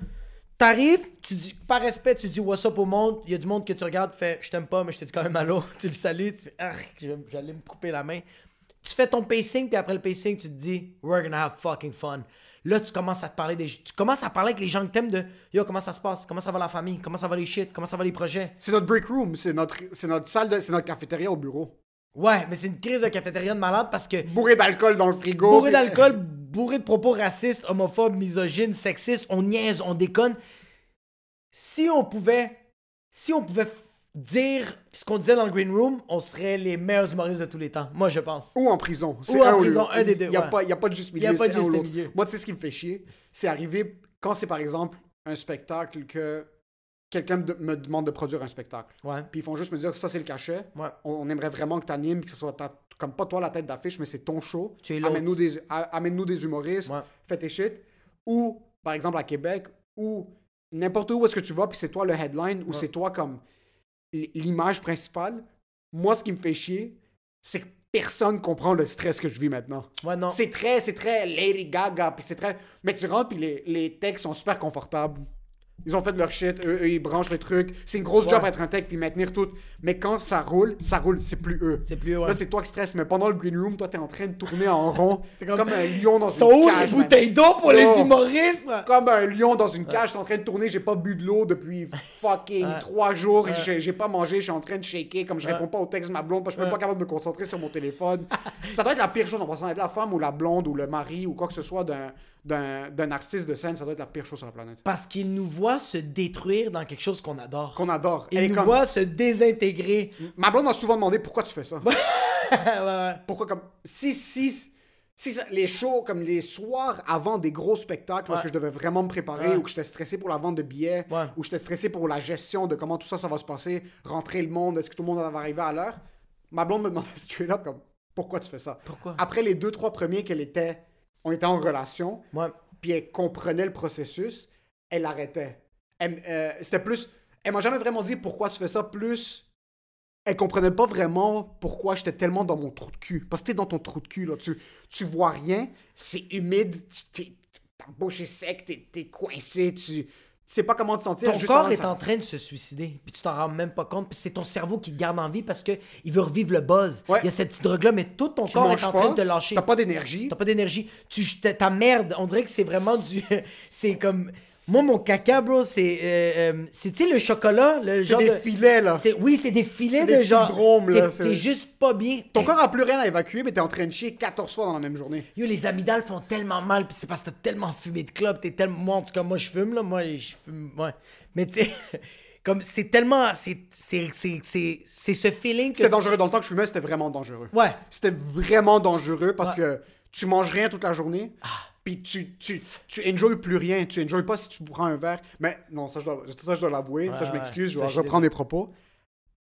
t'arrives, tu dis, par respect, tu dis what's up au monde. Il y a du monde que tu regardes, tu fais, je t'aime pas, mais je te dis quand même allô. Tu le salues, tu fais, ah, j'allais me couper la main. Tu fais ton pacing, puis après le pacing, tu te dis, we're gonna have fucking fun. Là, tu commences à te parler des. Tu commences à parler avec les gens que t'aimes de Yo, comment ça se passe? Comment ça va la famille? Comment ça va les shit? Comment ça va les projets? C'est notre break room, c'est notre, c'est notre salle, de, c'est notre cafétéria au bureau. Ouais, mais c'est une crise de cafétéria de malade parce que Bourré d'alcool dans le frigo. bourré puis- d'alcool, bourré de propos racistes, homophobes, misogynes, sexistes, on niaise, on déconne. Si on pouvait, si on pouvait dire ce qu'on disait dans le green room, on serait les meilleurs humoristes de tous les temps. Moi, je pense. Ou en prison. Ou en prison, un des deux, Il n'y a, ouais. pas- il y a pas de juste Il y a milieu. pas de juste milieu. Moi, tu sais ce qui me fait chier? C'est arrivé quand c'est par exemple un spectacle que quelqu'un me de- me demande de produire un spectacle. Ouais. Puis ils font juste me dire ça, c'est le cachet. Ouais. On, on aimerait vraiment que tu animes, que ce soit ta- comme pas toi la tête d'affiche, mais c'est ton show. Tu es. Amène-nous des, amène-nous des humoristes, Ouais. fais tes shit. Ou, par exemple, à Québec, ou n'importe où est-ce que tu vas, puis c'est toi le headline, ou c'est toi comme l'image principale. Moi, ce qui me fait chier, c'est que personne comprend le stress que je vis maintenant. Ouais, non. C'est très, c'est très Lady Gaga, puis c'est très... Mais tu rentres, puis les, les textes sont super confortables. Ils ont fait leur shit, eux, eux, ils branchent les trucs. C'est une grosse Ouais. job être un tech, puis maintenir tout. Mais quand ça roule, ça roule, c'est plus eux. C'est plus, ouais. Là, c'est toi qui stresses, mais pendant le green room, toi, t'es en train de tourner en rond, comme- comme... un lion dans Sont une où cage. les man. bouteilles d'eau pour les humoristes? Comme un lion dans une cage, t'es en train de tourner, j'ai pas bu de l'eau depuis fucking trois jours, j'ai- pas mangé, je suis en train de shaker, comme je réponds pas au texte de ma blonde, parce que je suis même pas capable de me concentrer sur mon téléphone. ça doit être la pire chose en passant, être la femme ou la blonde ou le mari ou quoi que ce soit d'un- d'un artiste de scène, ça doit être la pire chose sur la planète. Parce qu'ils nous voient se détruire dans quelque chose qu'on adore. Qu'on adore. Est nous comme- voient se désintégrer. Ma blonde m'a souvent demandé pourquoi tu fais ça. pourquoi comme si si si ça- les shows comme les soirs avant des gros spectacles parce que je devais vraiment me préparer Ouais. ou que j'étais stressé pour la vente de billets Ouais. ou j'étais stressé pour la gestion de comment tout ça ça va se passer rentrer le monde est-ce que tout le monde va arriver à l'heure? Ma blonde me demandait straight up comme pourquoi tu fais ça? Pourquoi? après les deux trois premiers qu'elle était on était en relation Ouais. puis elle comprenait le processus elle arrêtait Elle- euh, c'était plus elle m'a jamais vraiment dit pourquoi tu fais ça plus elle comprenait pas vraiment pourquoi j'étais tellement dans mon trou de cul. Parce que t'es dans ton trou de cul, là. Tu, tu vois rien, c'est humide, tu, ta bouche est sec, t'es, t'es coincé, tu, tu sais pas comment te sentir. Ton juste corps est en train de se suicider, puis tu t'en rends même pas compte, puis c'est ton cerveau qui te garde en vie parce que il veut revivre le buzz. Ouais. Il y a cette petite drogue-là, mais tout ton Tu corps est en pas, train de te lâcher. T'as pas d'énergie. T'as pas d'énergie. Tu, ta merde, on dirait que c'est vraiment du. c'est comme. Moi, mon caca, bro, c'est. euh, euh, c'est, tu sais, le chocolat, le C'est genre. des de- filets, là. c'est- Oui, c'est des filets C'est de des genre. fibromes, là, T'es, juste pas bien. Ton corps a plus rien à évacuer, mais t'es en train de chier 14 fois dans la même journée. Yo, les amygdales font tellement mal, puis c'est parce que t'as tellement fumé de club, t'es tellement. Moi, en tout cas, moi, je fume, là. Moi, je fume. Ouais. Mais tu sais, comme c'est tellement. C'est, c'est, c'est, c'est, c'est ce feeling que. C'était dangereux. Dans le temps que je fumais, c'était vraiment dangereux. Ouais. C'était vraiment dangereux parce Ouais. Ah. que tu manges rien toute la journée. Puis tu, tu, tu enjoys plus rien. Tu enjoys pas si tu prends un verre. Mais non, ça je dois, ça, je dois l'avouer. ça, je m'excuse. Je reprendre mes propos.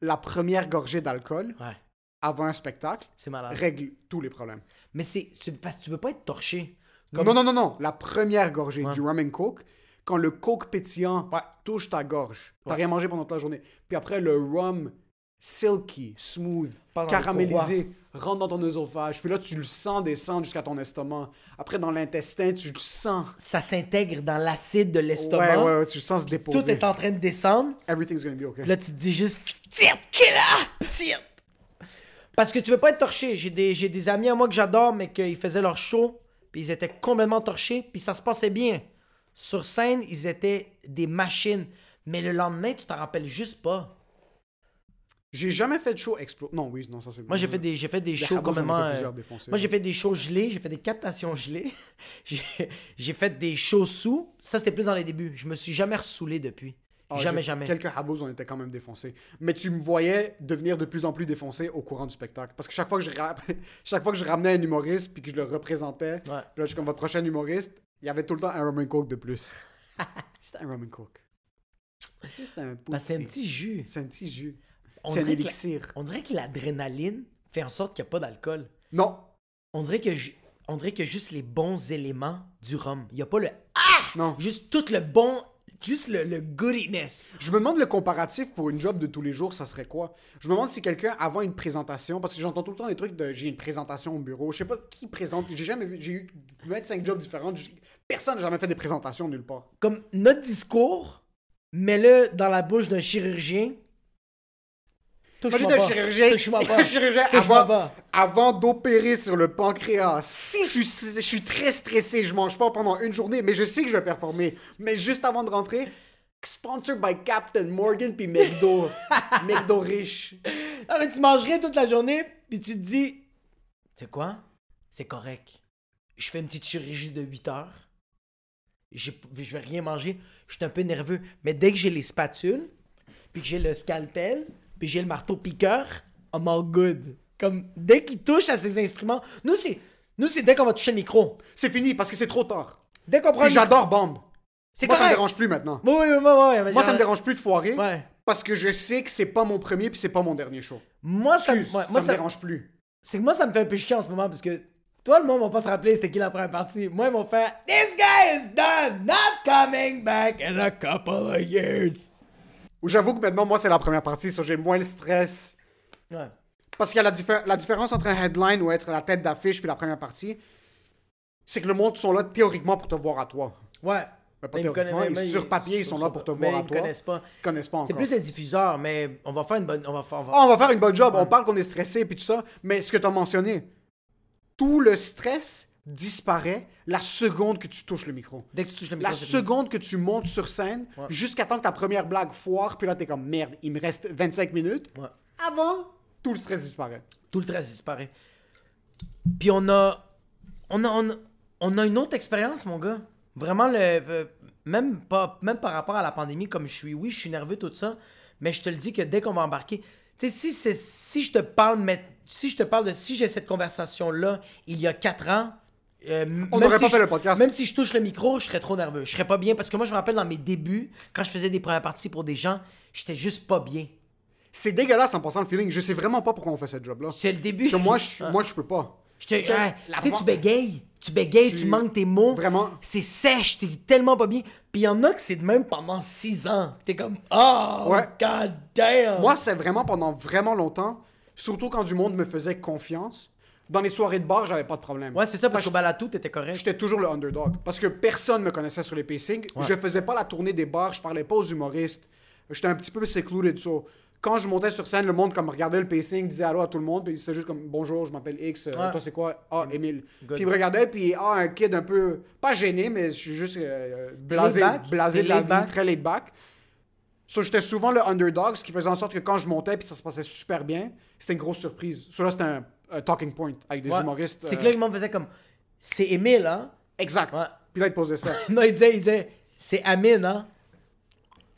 La première gorgée d'alcool Ouais. avant un spectacle règle tous les problèmes. Mais c'est, parce que tu veux pas être torché. Non, non, non, non. La première gorgée du rum and coke, quand le coke pétillant touche ta gorge, t'as rien mangé pendant toute la journée. Puis après, le rum silky, smooth, caramélisé, rentre dans ton œsophage. Puis là, tu le sens descendre jusqu'à ton estomac. Après, dans l'intestin, tu le sens. Ça s'intègre dans l'acide de Ouais, l'estomac. ouais, ouais, tu le sens se déposer. Tout est en train de descendre. Everything's gonna be okay. Là, tu te dis juste Tire, killer! Tire! Parce que tu veux pas être torché. J'ai des, j'ai des amis à moi que j'adore, mais qu'ils faisaient leur show, puis ils étaient complètement torchés, puis ça se passait bien. Sur scène, ils étaient des machines. Mais le lendemain, tu t'en rappelles juste pas. J'ai jamais fait de show explo. Non, oui, non, ça c'est. Moi, j'ai fait des, j'ai fait des shows complètement. euh. Moi, j'ai fait des shows gelés, j'ai fait des captations gelées. j'ai fait des shows sous. Ça, c'était plus dans les débuts. Je me suis jamais ressoulé depuis. Ah, jamais, jamais. Quelques habos, on était quand même défoncés. Mais tu me voyais devenir de plus en plus défoncé au courant du spectacle. Parce que chaque fois que je, ra- chaque fois que je ramenais un humoriste puis que je le représentais, Ouais. puis là, je suis comme votre prochain humoriste, il y avait tout le temps un rum and coke de plus. C'était un rum and coke. C'était un c'est un petit jus. C'est un petit jus. On C'est un dirait, que la- élixir. on dirait que l'adrénaline fait en sorte qu'il n'y a pas d'alcool. Non, On dirait que ju- on dirait que juste les bons éléments du rhum. Il n'y a pas le ah, non. juste tout le bon, juste le, le goodiness. Je me demande le comparatif pour une job de tous les jours, ça serait quoi? Je me demande si quelqu'un, avant une présentation, parce que j'entends tout le temps des trucs de j'ai une présentation au bureau, je sais pas qui présente, j'ai jamais vu, j'ai eu 25 jobs différents, je- personne n'a jamais fait des présentations nulle part. Comme notre discours, mets-le dans la bouche d'un chirurgien. Un pas. chirurgien, chirurgien avant, avant d'opérer sur le pancréas. Si je, suis- je suis très stressé, je mange pas pendant une journée, mais je sais que je vais performer. Mais juste avant de rentrer, sponsored by Captain Morgan puis McDo. McDo riche. Ah, mais tu manges rien toute la journée, puis tu te dis, tu sais quoi? C'est correct. Je fais une petite chirurgie de 8 heures. Je vais rien manger. Je suis un peu nerveux. Mais dès que j'ai les spatules, puis que j'ai le scalpel, puis j'ai le marteau piqueur, I'm all good. Comme, dès qu'il touche à ces instruments, nous, c'est nous c'est dès qu'on va toucher le micro. C'est fini parce que c'est trop tard. Dès qu'on prend Puis j'adore Bomb. C'est Moi, ça me dérange plus maintenant. Oui, oui, oui, oui, oui, Moi, ça me dérange plus de foirer Ouais. parce que je sais que c'est pas mon premier puis c'est pas mon dernier show. Moi, ça, me- Excuse, ça moi, me ça, dérange plus. c'est que moi, ça me fait un peu chier en ce moment parce que toi, le monde va pas se rappeler c'était qui la première partie. Moi, ils vont faire This guy is done, not coming back in a couple of years. Ou j'avoue que maintenant, moi, c'est la première partie, so j'ai moins le stress. Ouais. Parce qu'il y a la, diffé- la différence entre un headline ou être la tête d'affiche puis la première partie, c'est que le monde sont là théoriquement pour te voir à toi. Ouais. Mais pas Mais ils théoriquement, ils- sur ils- papier, ils sont là pour te mais voir à ils toi. connaissent pas. Ils connaissent pas encore. C'est plus les diffuseurs, mais on va faire une bonne. On va faire. on va- Ah, on va faire une bonne job. On parle qu'on est stressé puis tout ça. Mais ce que tu as mentionné, tout le stress disparaît la seconde que tu touches le micro. Dès que tu touches le micro, La seconde que tu montes sur scène, Ouais. jusqu'à temps que ta première blague foire, puis là, t'es comme merde, il me reste 25 minutes. Ouais. Avant, tout le stress disparaît. Tout le stress disparaît. Puis on a, on a, on a, on a une autre expérience, mon gars. Vraiment, le, euh, même, pas, même par rapport à la pandémie, comme je suis, oui, je suis nerveux, tout ça, mais je te le dis que dès qu'on va embarquer, tu sais, si, si je te parle, mais, si je te parle de si j'ai cette conversation-là il y a quatre ans, euh, On même n'aurait si pas je- fait le podcast. Même si je touche le micro, je serais trop nerveux. Je serais pas bien parce que moi, je me rappelle dans mes débuts, quand je faisais des premières parties pour des gens, j'étais juste pas bien. C'est dégueulasse en passant le feeling. Je sais vraiment pas pourquoi on fait cette job-là. C'est le début. Parce que moi, je, moi, je peux pas. Je te- tu sais, vent- tu bégayes. Tu bégayes, tu, Tu- manques tes mots. Vraiment. C'est sèche, t'es tellement pas bien. Puis il y en a que c'est de même pendant six ans. T'es comme, oh, Ouais. god damn. Moi, c'est vraiment pendant vraiment longtemps, surtout quand du monde me faisait confiance. Dans les soirées de bar, j'avais pas de problème. ouais, c'est ça, parce Parce qu'au balatou, t'étais correct. J'étais toujours le underdog. Parce que personne me connaissait sur les pacings. Je faisais pas la tournée des bars, je parlais pas aux humoristes. J'étais un petit peu secluded. So, quand je montais sur scène, le monde comme regardait le pacing, disait allô à tout le monde, puis c'est juste comme bonjour, je m'appelle X, euh, Ouais. toi c'est quoi? Ah, Émile. Good. Puis il me regardait, puis ah, un kid un peu, pas gêné, mais je suis juste euh, blasé, blasé de la vie, très laid back. So, j'étais souvent le underdog, ce qui faisait en sorte que quand je montais, puis ça se passait super bien, c'était une grosse surprise. So, là, c'était un, un talking point avec des Ouais. humoristes. C'est euh, que là, le monde faisait comme, c'est Émile, hein? Exact. Ouais. Puis là, il posait ça. non, il disait, il disait, c'est Amine, hein?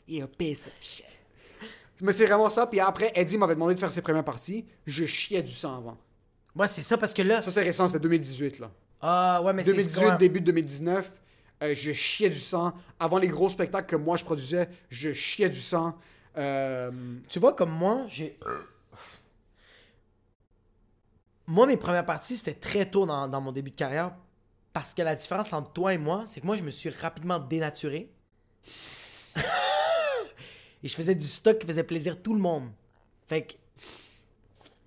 You piece of shit. Mais c'est vraiment ça. Puis après, Eddie m'avait demandé de faire ses premières parties. Je chiais du sang avant. Ouais, c'est ça, parce que là. Ça, c'était récent, c'était 2018, là. Ah, ouais, mais c'est. 2018, ouais. début de 2019, euh, je chiais du sang. Avant les gros spectacles que moi, je produisais, je chiais du sang. Euh, Tu vois, comme moi, j'ai. Moi, mes premières parties, c'était très tôt dans, dans mon début de carrière. Parce que la différence entre toi et moi, c'est que moi, je me suis rapidement dénaturé. et je faisais du stock qui faisait plaisir tout le monde. Fait que.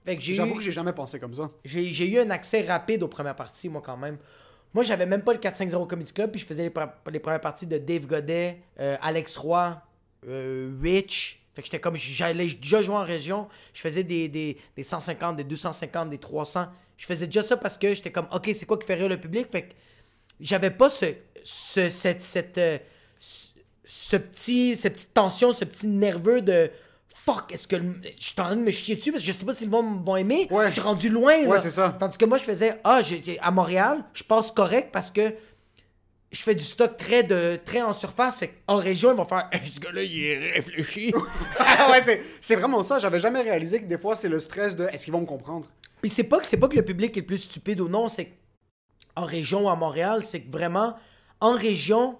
Fait que j'ai J'avoue eu, que j'ai jamais pensé comme ça. j'ai, eu un accès rapide aux premières parties, moi, quand même. Moi, j'avais même pas le 450 Comedy Club, puis je faisais les premières parties de Dave Godet, euh, Alex Roy, euh, Rich. Fait que j'étais comme, j'allais déjà jouer en région. Je faisais des, des, des 150, des 250, des 300. Je faisais déjà ça parce que j'étais comme, OK, c'est quoi qui fait rire le public? Fait que j'avais pas ce, ce, cette, cette, euh, ce, ce petit, cette petite tension, ce petit nerveux de fuck, est-ce que le- je suis en train de me chier dessus parce que je sais pas si le monde va aimer. Ouais. Je suis rendu loin. là. Ouais, c'est ça. Tandis que moi, je faisais, ah, à Montréal, je passe correct parce que je fais du stock très, de, très en surface. Fait qu'en région, ils vont faire, Hey, ce gars-là, il est réfléchi. ouais, c'est- vraiment ça. J'avais jamais réalisé que des fois, c'est le stress de est-ce qu'ils vont me comprendre? Puis c'est pas que c'est pas que le public est le plus stupide ou non, c'est qu'en région ou à Montréal, c'est que vraiment en région,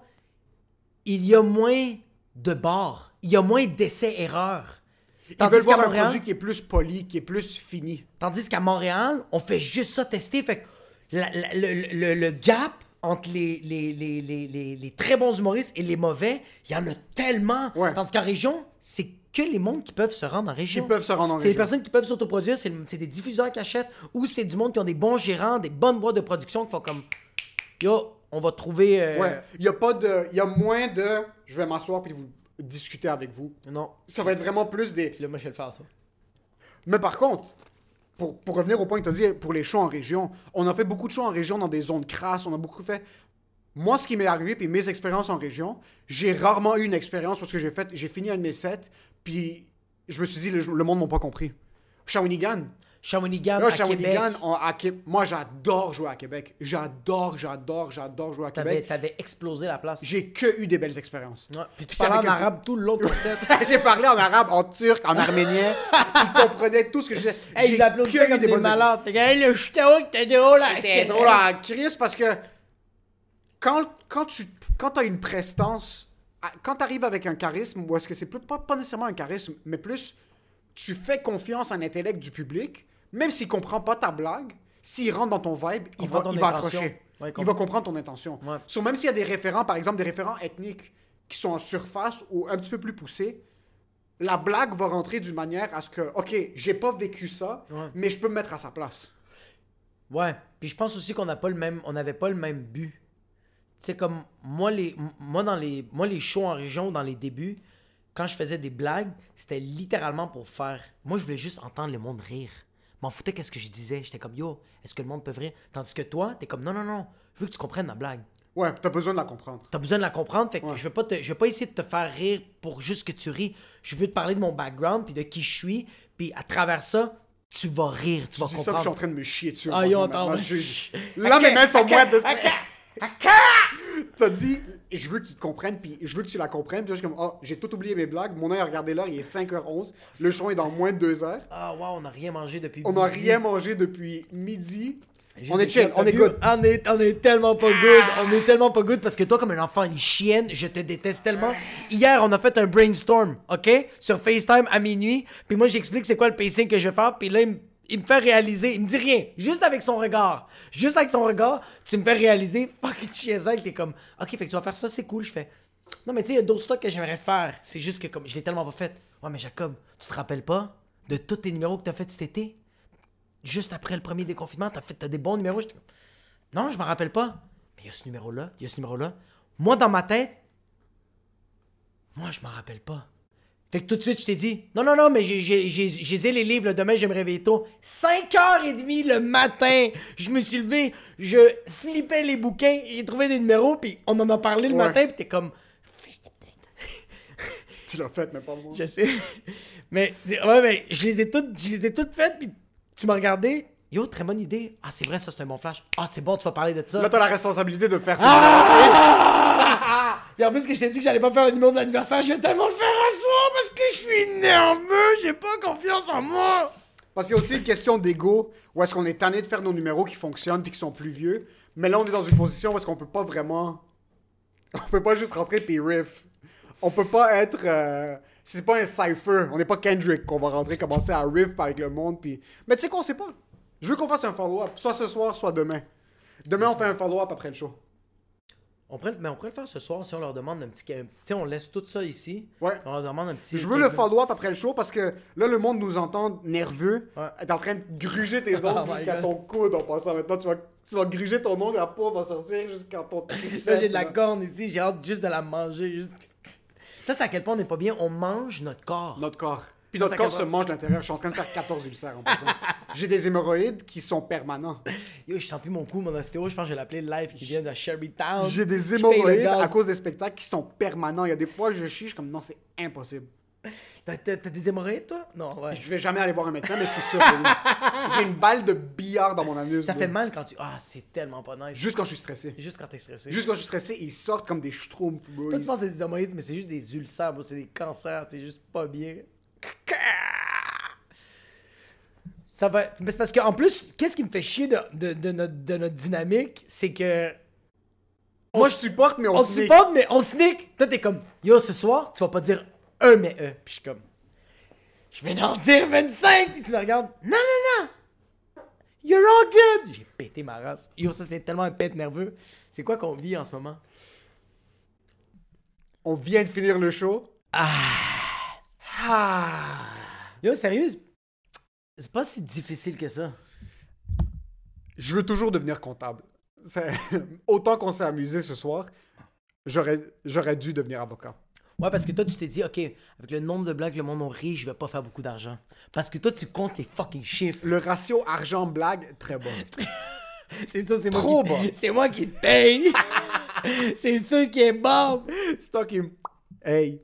il y a moins de bars, il y a moins d'essais erreurs. Ils veulent voir un produit qui est plus poli, qui est plus fini. Tandis qu'à Montréal, on fait juste ça tester. Fait que la- la- le, le- le gap entre les, les, les, les, les- les très bons humoristes et les mauvais, il y en a tellement. Ouais. Tandis qu'en région, c'est que les mondes qui peuvent se rendre en région. Qui peuvent se rendre en C'est les région. personnes qui peuvent s'autoproduire, c'est le- c'est des diffuseurs qui achètent ou c'est du monde qui ont des bons gérants, des bonnes boîtes de production qui font comme Yo, on va trouver. euh, Ouais. Il y a pas de. Il y a moins de. Je vais m'asseoir puis vous discuter avec vous. Non. Ça va être vraiment plus des. Puis là, moi, je vais le faire ça. Mais par contre, pour, pour revenir au point que tu as dit, pour les shows en région, on a fait beaucoup de shows en région dans des zones crasses, on a beaucoup fait... Moi, ce qui m'est arrivé, puis mes expériences en région, j'ai rarement eu une expérience parce que j'ai fait, j'ai fini un de mes sets, puis je me suis dit, le, le monde m'a pas compris. Shawinigan. Shawinigan, Là, à Shawinigan, Québec, on- à Qué- moi, j'adore jouer à Québec. J'adore, j'adore, j'adore jouer à t'avais, Québec. t'avais explosé la place. J'ai que eu des belles expériences. Ouais. Puis tu parlais en arabe tout le long de j'ai parlé en arabe, en turc, en arménien. Ils comprenaient tout ce que je disais. Hey, J'ai que eu comme des bonnes malades. T'es hey, le ch'tao, t'es drôle. là. C'était drôle à Chris parce que quand, quand tu quand as une prestance, à- quand tu arrives avec un charisme, ou est-ce que c'est plus pas, pas nécessairement un charisme, mais plus tu fais confiance à l'intellect du public, même s'il comprend pas ta blague, s'il rentre dans ton vibe, il va, il accrocher. Ouais, il va comprendre ton intention. Ouais. So, même s'il y a des référents, par exemple des référents ethniques qui sont en surface ou un petit peu plus poussés, la blague va rentrer d'une manière à ce que, ok, j'ai pas vécu ça, Ouais. mais je peux me mettre à sa place. Ouais, puis je pense aussi qu'on n'a pas le même on n'avait pas le même but. Tu sais comme moi les moi dans les moi les shows en région dans les débuts quand je faisais des blagues, c'était littéralement pour faire moi je voulais juste entendre le monde rire. M'en foutais qu'est-ce que je disais, j'étais comme yo, est-ce que le monde peut rire Tandis que toi, t'es comme non non non, je veux que tu comprennes ma blague. Ouais, t'as besoin de la comprendre. T'as besoin de la comprendre, fait que Ouais. je vais pas te, je vais pas essayer de te faire rire pour juste que tu ris. Je veux te parler de mon background puis de qui je suis, puis à travers ça, tu vas rire, tu, vas dis ça, je suis en comprendre. train de me chier dessus. Ah, yo, attends, Là, mes mains sont moites de ok, T'as dit, je veux qu'ils comprennent, puis je veux que tu la comprennes. Puis là, je suis comme, oh, j'ai tout oublié mes blagues. Mon œil a regardé l'heure, il est 5h11. Le show est dans moins de 2 heures. Ah, wow, on n'a rien mangé depuis On n'a rien mangé depuis midi. Juste on est chill, on est good. On est, on est tellement pas good. On est tellement pas good parce que toi, comme un enfant, une chienne, je te déteste tellement. Hier, on a fait un brainstorm, OK? Sur FaceTime à minuit. Puis moi, j'explique c'est quoi le pacing que je vais faire. Puis là, il me, il me fait réaliser. Il me dit rien. Juste avec son regard. Juste avec son regard, tu me fais réaliser. Fucking chienzac. T'es comme, OK, fait que tu vas faire ça, c'est cool. Je fais, non, mais tu sais, il y a d'autres stocks que j'aimerais faire. C'est juste que comme je l'ai tellement pas fait. Ouais, mais Jacob, tu te rappelles pas de tous tes numéros que t'as fait cet été? Juste après le premier déconfinement, t'as fait t'as des bons numéros. J'étais comme, non, je m'en rappelle pas. Mais il y a ce numéro-là, il y a ce numéro-là. Moi, dans ma tête, moi, je m'en rappelle pas. Fait que tout de suite, je t'ai dit, non, non, non, mais j'ai- les livres, le demain, je vais me réveiller tôt. 5h30 le matin, je me suis levé, je flippais les bouquins, j'ai trouvé des numéros, puis on en a parlé le Ouais. matin, puis t'es comme, fils de pute. Tu l'as fait, mais pas moi. Je sais. Mais, ouais, mais je les ai toutes, je les ai toutes faites, puis tu m'as regardé. Yo, très bonne idée. Ah, c'est vrai, ça, c'est un bon flash. Ah, c'est bon, tu vas parler de ça. Là, t'as la responsabilité de faire ça. Ah! Puis en plus que je t'ai dit que j'allais pas faire le numéro de l'anniversaire, je vais tellement le faire parce que je suis nerveux, j'ai pas confiance en moi. Parce qu'il y a aussi une question d'ego, où est-ce qu'on est tanné de faire nos numéros qui fonctionnent puis qui sont plus vieux. Mais là, on est dans une position où est-ce qu'on peut pas vraiment... On peut pas juste rentrer puis riff. On peut pas être... euh, C'est pas un cypher. On n'est pas Kendrick qu'on va rentrer, commencer à riff avec le monde puis... Mais tu sais quoi, on sait pas. Je veux qu'on fasse un follow-up. Soit ce soir, soit demain. Demain, on fait un follow-up après le show. On pourrait, mais on pourrait le faire ce soir si on leur demande un petit. Tu sais, on laisse tout ça ici. Ouais. On leur demande un petit. Je veux le follow-up après le show parce que là, le monde nous entend nerveux. Ouais. T'es en train de gruger tes Oh ongles jusqu'à ton coude en passant. Maintenant, tu vas, tu vas gruger ton ongle, la peau va sortir jusqu'à ton triceps. Là, j'ai de la corne ici, j'ai hâte juste de la manger. Juste... Ça, c'est à quel point on n'est pas bien. On mange notre corps. Notre corps. Puis notre corps se mange de l'intérieur. Je suis en train de faire 14 ulcères en passant. j'ai des hémorroïdes qui sont permanents. Yo, je sens plus mon cou, mon ostéo, je pense que je vais l'appeler live qui vient de Sherrytown. J'ai des hémorroïdes à cause des spectacles qui sont permanents. Il y a des fois, je chie, je suis comme non, c'est impossible. T'as, des hémorroïdes, toi? Non, ouais. Je vais jamais aller voir un médecin, mais je suis sûr que oui. J'ai une balle de billard dans mon anus. Ça bro. fait mal quand tu. Ah, c'est tellement pas nice. Juste quand je suis stressé. Juste quand t'es stressé. Juste quand je suis stressé, ils sortent comme des schtroumpfs, bro. Toi, tu penses que c'est des hémorroïdes, mais c'est juste des ulcères, bro. C'est des cancers. T'es juste pas bien. Ça va. Mais c'est parce qu'en plus, qu'est-ce qui me fait chier de, de, de notre, de notre dynamique, c'est que. On Moi, se supporte, mais on, On supporte, mais on sneak. Toi, t'es comme, yo, ce soir, tu vas pas dire un mais e. Puis je suis comme, je vais en dire 25. Puis tu me regardes, non, non, non. You're all good. J'ai pété ma race. Yo, ça, c'est tellement un pet nerveux. C'est quoi qu'on vit en ce moment? On vient de finir le show. Ah. Yo, sérieux, c'est pas si difficile que ça. Je veux toujours devenir comptable. C'est- Autant qu'on s'est amusé ce soir, j'aurais j'aurais dû devenir avocat. Ouais, parce que toi, tu t'es dit, OK, avec le nombre de blagues que le monde a ri, je vais pas faire beaucoup d'argent. Parce que toi, tu comptes les fucking chiffres. Le ratio argent-blague, très bon. C'est ça, c'est moi Trop qui... bas. C'est moi qui te paye. c'est sûr qui est bon. C'est toi qui... Hey.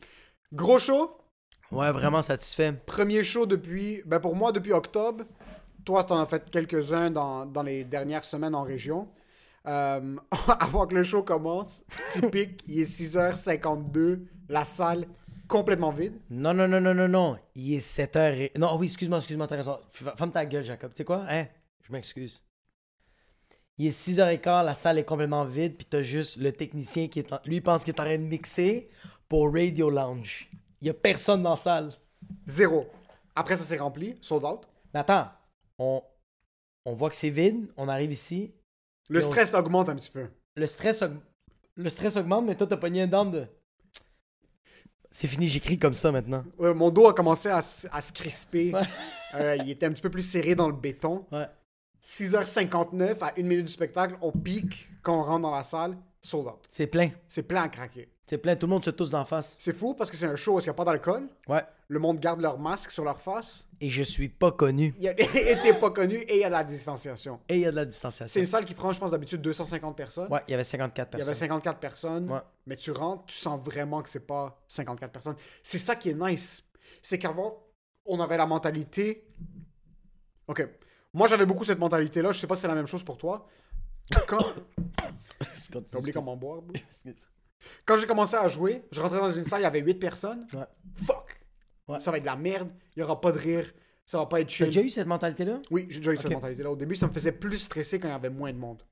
Gros show? Ouais, vraiment satisfait. Premier show depuis... Ben pour moi, depuis octobre. Toi, t'en as fait quelques-uns dans, dans les dernières semaines en région. Euh, avant que le show commence, typique, il est 6h52, la salle complètement vide. Non, non, non, non, non, non. Il est 7h. Et... Non, oui, excuse-moi, excuse-moi, t'as raison. Ferme ta gueule, Jacob. Tu sais quoi? Hein? Je m'excuse. Il est 6h15, la salle est complètement vide, puis t'as juste le technicien qui est en... Lui, pense qu'il est en train de mixer pour Radio Lounge. Il y a personne dans la salle. Zéro. Après, ça s'est rempli, sold out. Mais attends, on, on voit que c'est vide, on arrive ici. Le on- stress augmente un petit peu. Le stress, aug- le stress augmente, mais toi, t'as pogné un down de... C'est fini, j'écris comme ça maintenant. Ouais, mon dos a commencé à, se crisper. Ouais. Euh, il était un petit peu plus serré dans le béton. Ouais. 6h59 à une minute du spectacle, on pique quand on rentre dans la salle, sold out. C'est plein. C'est plein à craquer. C'est plein, tout le monde se tousse d'en face. C'est fou parce que c'est un show où il n'y a pas d'alcool. Ouais. Le monde garde leur masque sur leur face. Et je suis pas connu. Il y a, et t'es pas connu et il y a la distanciation. Et il y a de la C'est distanciation. une salle qui prend, je pense, d'habitude 250 personnes. Ouais, il y avait 54 Il y avait personnes. 54 personnes, Ouais. mais tu rentres, tu sens vraiment que c'est pas 54 personnes. C'est ça qui est nice. C'est qu'avant, on avait la mentalité. Ok. Moi, j'avais beaucoup cette mentalité-là. Je sais pas si c'est la même chose pour toi. Quand. T'as oublié comment boire? Quand j'ai commencé à jouer, je rentrais dans une salle, il y avait 8 personnes. Ouais. Fuck! Ouais. Ça va être de la merde, il y aura pas de rire, ça va pas être T'as chill. déjà eu cette mentalité-là? Oui, j'ai déjà eu cette mentalité-là. Au début, ça me faisait plus stresser quand il y avait moins de monde.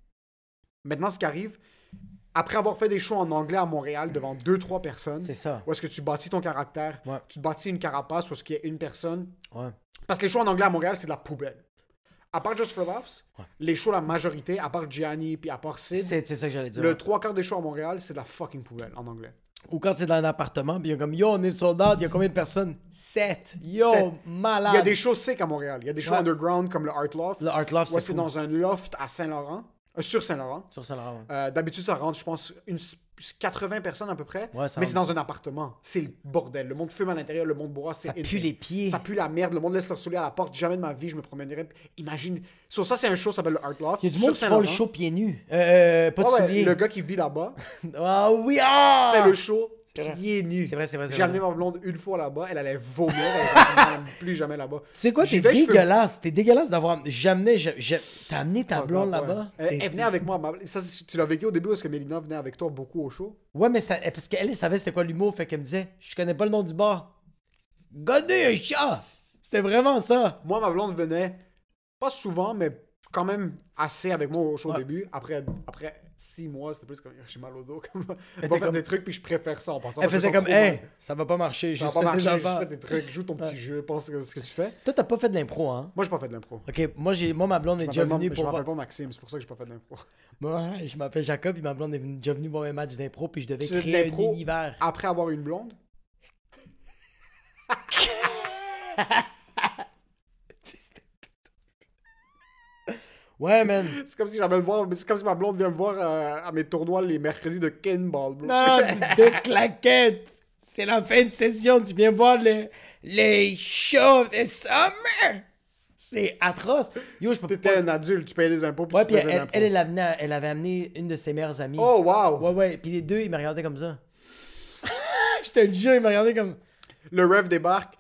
Maintenant, ce qui arrive, après avoir fait des shows en anglais à Montréal devant 2-3 personnes, C'est ça. où est-ce que tu bâtis ton caractère, Ouais. tu bâtis une carapace où est-ce qu'il y a une personne? Ouais. Parce que les shows en anglais à Montréal, c'est de la poubelle. À part Just for Laughs, Ouais. les shows, la majorité, à part Gianni puis à part Sid, C'est ça que j'allais dire. le trois quarts des shows à Montréal, c'est de la fucking poubelle en anglais. Ou quand c'est dans un appartement, puis il y a comme Yo, on est soldats, il y a combien de personnes? 7. Yo, Sept. malade. Il y a des shows sick à Montréal. Il y a des shows Ouais. underground comme le Art Loft. Le Art Loft, Ouais, c'est c'est dans un loft à Saint-Laurent, euh, sur Saint-Laurent. Sur Saint-Laurent. ouais. Euh, D'habitude, ça rentre, je pense, une, 80 personnes à peu près. Ouais, ça mais c'est dans un appartement. C'est le bordel. Le monde fume à l'intérieur, le monde boit. Ça pue les pieds. Ça pue la merde. Le monde laisse leur soulier à la porte. Jamais de ma vie, je me promènerais. Imagine. Sur ça, c'est un show, ça s'appelle le Art Loft. Il y a du monde qui font le show pieds nus. Euh, pas de ouais, le gars qui vit là-bas Ah oui, ah! fait le show. Pieds nus. C'est vrai, c'est vrai, c'est J'ai amené ma blonde une fois là-bas. Elle allait vomir. Elle allait plus jamais là-bas. Sais quoi, t'es dégueulasse? T'es dégueulasse d'avoir. J'amenais. T'as amené ta blonde là-bas? Elle, venait avec moi. ma- Ça, c'est- tu l'as vécu au début parce que Mélina venait avec toi beaucoup au show? Ouais, mais parce qu'elle, elle savait c'était quoi l'humour, fait qu'elle me disait, je connais pas le nom du bar. Godé un chat! C'était vraiment ça. Moi, ma blonde venait pas souvent, mais quand même assez avec moi au show au Ouais. début. Après, après six mois, c'était plus comme j'ai mal au dos. Comme... va faire comme- des trucs, puis je préfère ça en passant. Elle faisait comme, hey, ça va pas marcher, Ça va pas marcher, juste fais des trucs, joue ton petit jeu, pense que- ce que tu fais. Toi, t'as pas fait de l'impro, hein? Moi, j'ai pas fait de l'impro. Ok, moi, j'ai, moi ma blonde est déjà venue pas- je pour m'appelle pas Maxime, c'est pour ça que j'ai pas fait d'impro. Moi, je m'appelle Jacob, et ma blonde est déjà venue voir un match d'impro, puis je devais de créer un l'impro? univers. Après avoir une blonde, Ouais, man. c'est comme si voir, c'est comme si ma blonde vient me voir euh, à mes tournois les mercredis de Kinball, bro. Non, de claquettes. C'est la fin de session, tu viens voir le, les shows de summer. C'est atroce. Yo, je peux T'étais pas. un adulte, tu payais des impôts, puis Ouais, tu puis faisais elle, elle, avait amené une de ses meilleures amies. Oh, wow! Ouais, ouais. Puis les deux, ils me regardaient comme ça. je te le jure, ils me regardaient comme. Le ref débarque.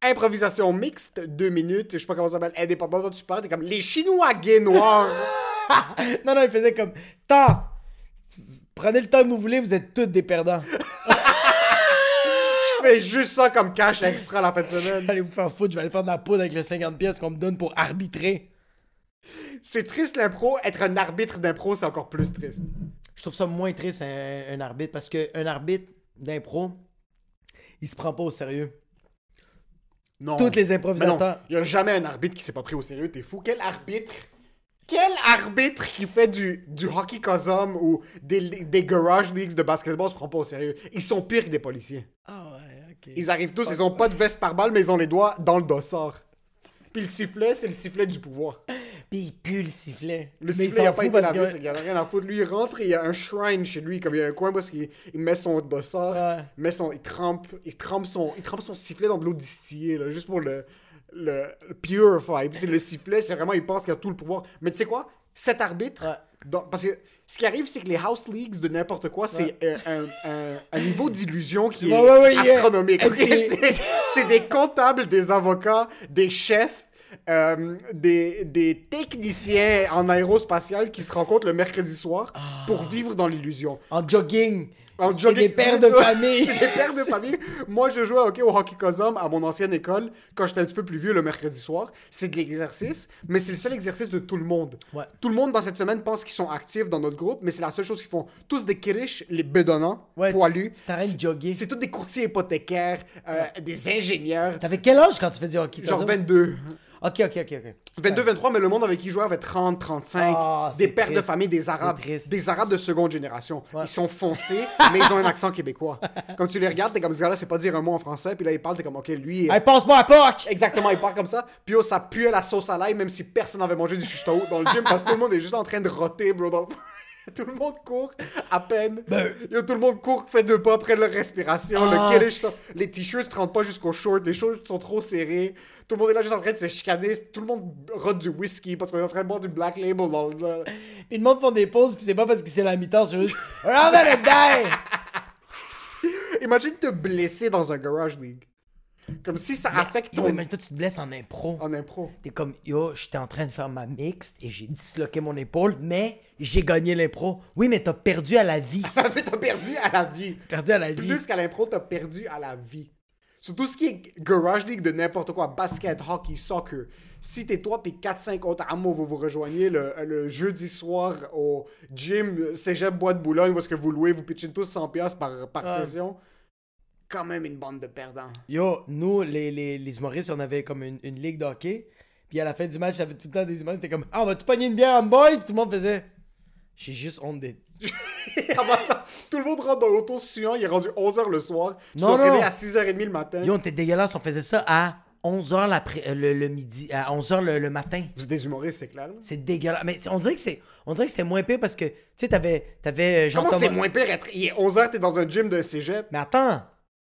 Improvisation mixte, deux minutes, je sais pas comment ça s'appelle, indépendant, toi tu parles, t'es comme les Chinois gays noirs. non, non, il faisait comme Temps Prenez le temps que vous voulez, vous êtes tous des perdants. je fais juste ça comme cash extra la fin de semaine. Allez vous faire foutre, je vais aller faire de la poudre avec les 50 pièces qu'on me donne pour arbitrer. C'est triste l'impro, être un arbitre d'impro, c'est encore plus triste. Je trouve ça moins triste un, un arbitre parce qu'un arbitre d'impro, il se prend pas au sérieux. Non. Toutes les improvisateurs. il y a jamais un arbitre qui s'est pas pris au sérieux, t'es fou. Quel arbitre? Quel arbitre qui fait du, du hockey cosum ou des, des garage leagues de basketball se prend pas au sérieux? Ils sont pires que des policiers. Ah ouais, ok. Ils arrivent tous, ils ont pas de veste par balle, mais ils ont les doigts dans le dossard. Puis le sifflet, c'est le sifflet du pouvoir. Puis il pue le sifflet. Le Mais sifflet, il a s'en pas été parce lavé, que- qu'il y en a rien à foutre. Lui, il rentre et il y a un shrine chez lui, comme il y a un coin où il, il met son dossard, Ouais. il, met son, il, trempe, il, trempe son, il trempe son sifflet dans de l'eau distillée, là, juste pour le, le, le purify. Puis le sifflet, c'est vraiment, il pense qu'il a tout le pouvoir. Mais tu sais quoi? Cet arbitre, Ouais. dans- parce que ce qui arrive, c'est que les house leagues de n'importe quoi, c'est euh, un, un- un niveau d'illusion qui est ouais, ouais, yeah. astronomique. c'est des comptables, des avocats, des chefs, euh, des, des techniciens en aérospatial qui se rencontrent le mercredi soir pour vivre dans l'illusion. En jogging. En C'est jogging- des pères de famille. c'est des pères de famille. Moi, je jouais ok, au hockey Cosum à mon ancienne école quand j'étais un petit peu plus vieux le mercredi soir. C'est de l'exercice, mais c'est le seul exercice de tout le monde. Ouais. Tout le monde dans cette semaine pense qu'ils sont actifs dans notre groupe, mais c'est la seule chose qu'ils font. Tous des kirish, les bedonnants, Ouais, poilus. t'arrêtes de C'est- jogger. C'est tous des courtiers hypothécaires, euh, des ingénieurs. T'avais quel âge quand tu fais du hockey? Genre comme ça? 22. Ok, ok, ok, ok. 22, 23, mais le monde avec qui je jouais avait 30, 35. Ah, des c'est pères de triste. famille, des Arabes. C'est triste. Des Arabes de seconde génération. Ouais. Ils sont foncés, mais ils ont un accent québécois. Comme tu les regardes, t'es comme ce gars-là, c'est pas dire un mot en français, puis là, il parle, t'es comme, ok, lui. Hey, passe-moi à POC! Exactement, il part comme ça. Puis oh, ça puait la sauce à l'ail, même si personne n'avait mangé du chuchto dans le gym, parce que tout le monde est juste en train de roter, bro. Dans le... tout le monde court à peine. Yo, tout le monde court, fait deux pas, près de leur respiration. Ah, le les t-shirts ne rentrent pas jusqu'aux shorts, les shorts sont trop serrés. Tout le monde est là juste en train de se chicaner. Tout le monde rote du whisky parce qu'on est en train de boire du black label dans le. Puis le monde font des pauses, puis c'est pas parce que c'est la mi-temps, c'est juste. Die! Imagine te blesser dans un garage league. Comme si ça affecte ton. mais toi, tu te blesses en impro. En impro. T'es comme, yo, j'étais en train de faire ma mixte et j'ai disloqué mon épaule, mais j'ai gagné l'impro. Oui, mais t'as perdu à la vie. T'as perdu à la vie. perdu à la vie. Plus qu'à l'impro, t'as perdu à la vie. Sur tout ce qui est garage league de n'importe quoi, basket, hockey, soccer. Si t'es toi puis 4-5 autres amours, vous vous rejoignez le, le jeudi soir au gym Cégep Bois de Boulogne est-ce que vous louez, vous pitchez tous 100$ piastres par, par session. Quand même une bande de perdants. Yo, nous, les, les, les humoristes, on avait comme une, une ligue de hockey. Puis à la fin du match, j'avais tout le temps des humoristes qui étaient comme Ah, on va-tu pogner une bière en boy? Puis tout le monde faisait J'ai juste honte d'être. Avant ça, tout le monde rentre dans l'auto suant, il est rendu 11h le soir. Tu Non, non. à 6h30 le matin. Yo, on était dégueulasse, on faisait ça à 11h l'après, euh, le, le midi, à 11h le, le matin. Vous êtes des humoristes, c'est clair. là. C'est dégueulasse. Mais on dirait que c'est, on dirait que c'était moins pire parce que, tu sais, t'avais, t'avais euh, Comment c'est moins pire être... Il est 11h, t'es dans un gym de cégep? Mais attends,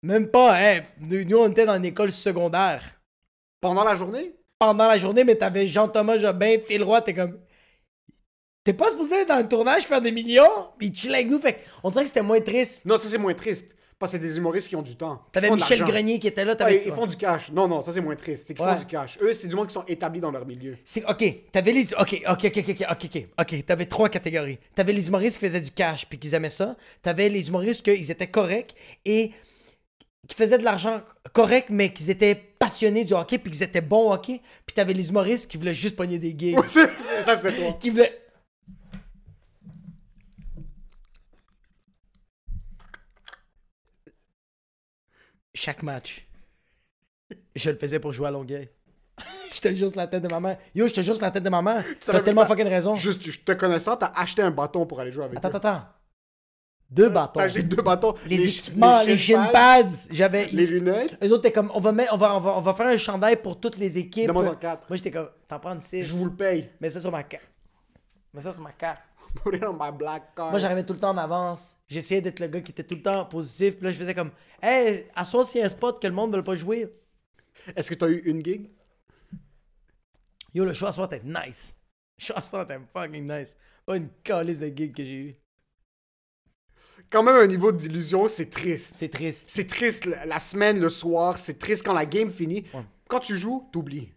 même pas, hein. Nous, on était dans une école secondaire. Pendant la journée? Pendant la journée, mais t'avais Jean-Thomas Jobin, Phil Roy, t'es comme. T'es pas supposé être dans un tournage faire des millions? Puis chill avec nous, fait on dirait que c'était moins triste. Non, ça c'est moins triste. Parce que c'est des humoristes qui ont du temps. T'avais Michel. Grenier qui était là, Ouais, t'avais. ils font du cash. Non, non, ça c'est moins triste. C'est qu'ils Ouais. font du cash. Eux, c'est du monde qui sont établis dans leur milieu. C'est, ok, t'avais les. Ok, ok, ok, ok, ok, ok, ok. T'avais trois catégories. T'avais les humoristes qui faisaient du cash puis qui aimaient ça. T'avais les humoristes qui étaient corrects et qui faisaient de l'argent correct, mais qui étaient passionnés du hockey puis qui étaient bons au hockey. Puis t'avais les humoristes qui voulaient juste pogner des gigs. C'est- ça c'est toi. qui voulaient. Chaque match, je le faisais pour jouer à Longueuil. je te jure sur la tête de ma mère. Yo, je te jure sur la tête de ma mère. T'as tellement pas- fucking raison. Juste, je te connaissant, t'as acheté un bâton pour aller jouer avec Attends, eux. attends, attends. Deux bâtons. Deux. Les, ch- équipements, les shin shin pads, pads. J'avais. Les lunettes. Eux autres, t'es comme, on va, mettre, on, va, on, va, on va faire un chandail pour toutes les équipes. Moi, j'étais comme, t'en prends six. Je vous le paye. Mets ça sur ma carte. Mets ça sur ma carte. Put it on my black card. Moi, j'arrivais tout le temps en avance. J'essayais d'être le gars qui était tout le temps positif. Puis là, je faisais comme, hey, à soi, s'il y a un spot que le monde ne veut pas jouer. Est-ce que t'as eu une gig? Yo, le show à soir, t'es nice. Le show à soir, t'es fucking nice. Pas une calice de gig que j'ai eu. Quand même un niveau d'illusion, c'est triste. C'est triste. C'est triste la, semaine, le soir, c'est triste quand la game finit. Ouais. Quand tu joues, t'oublies.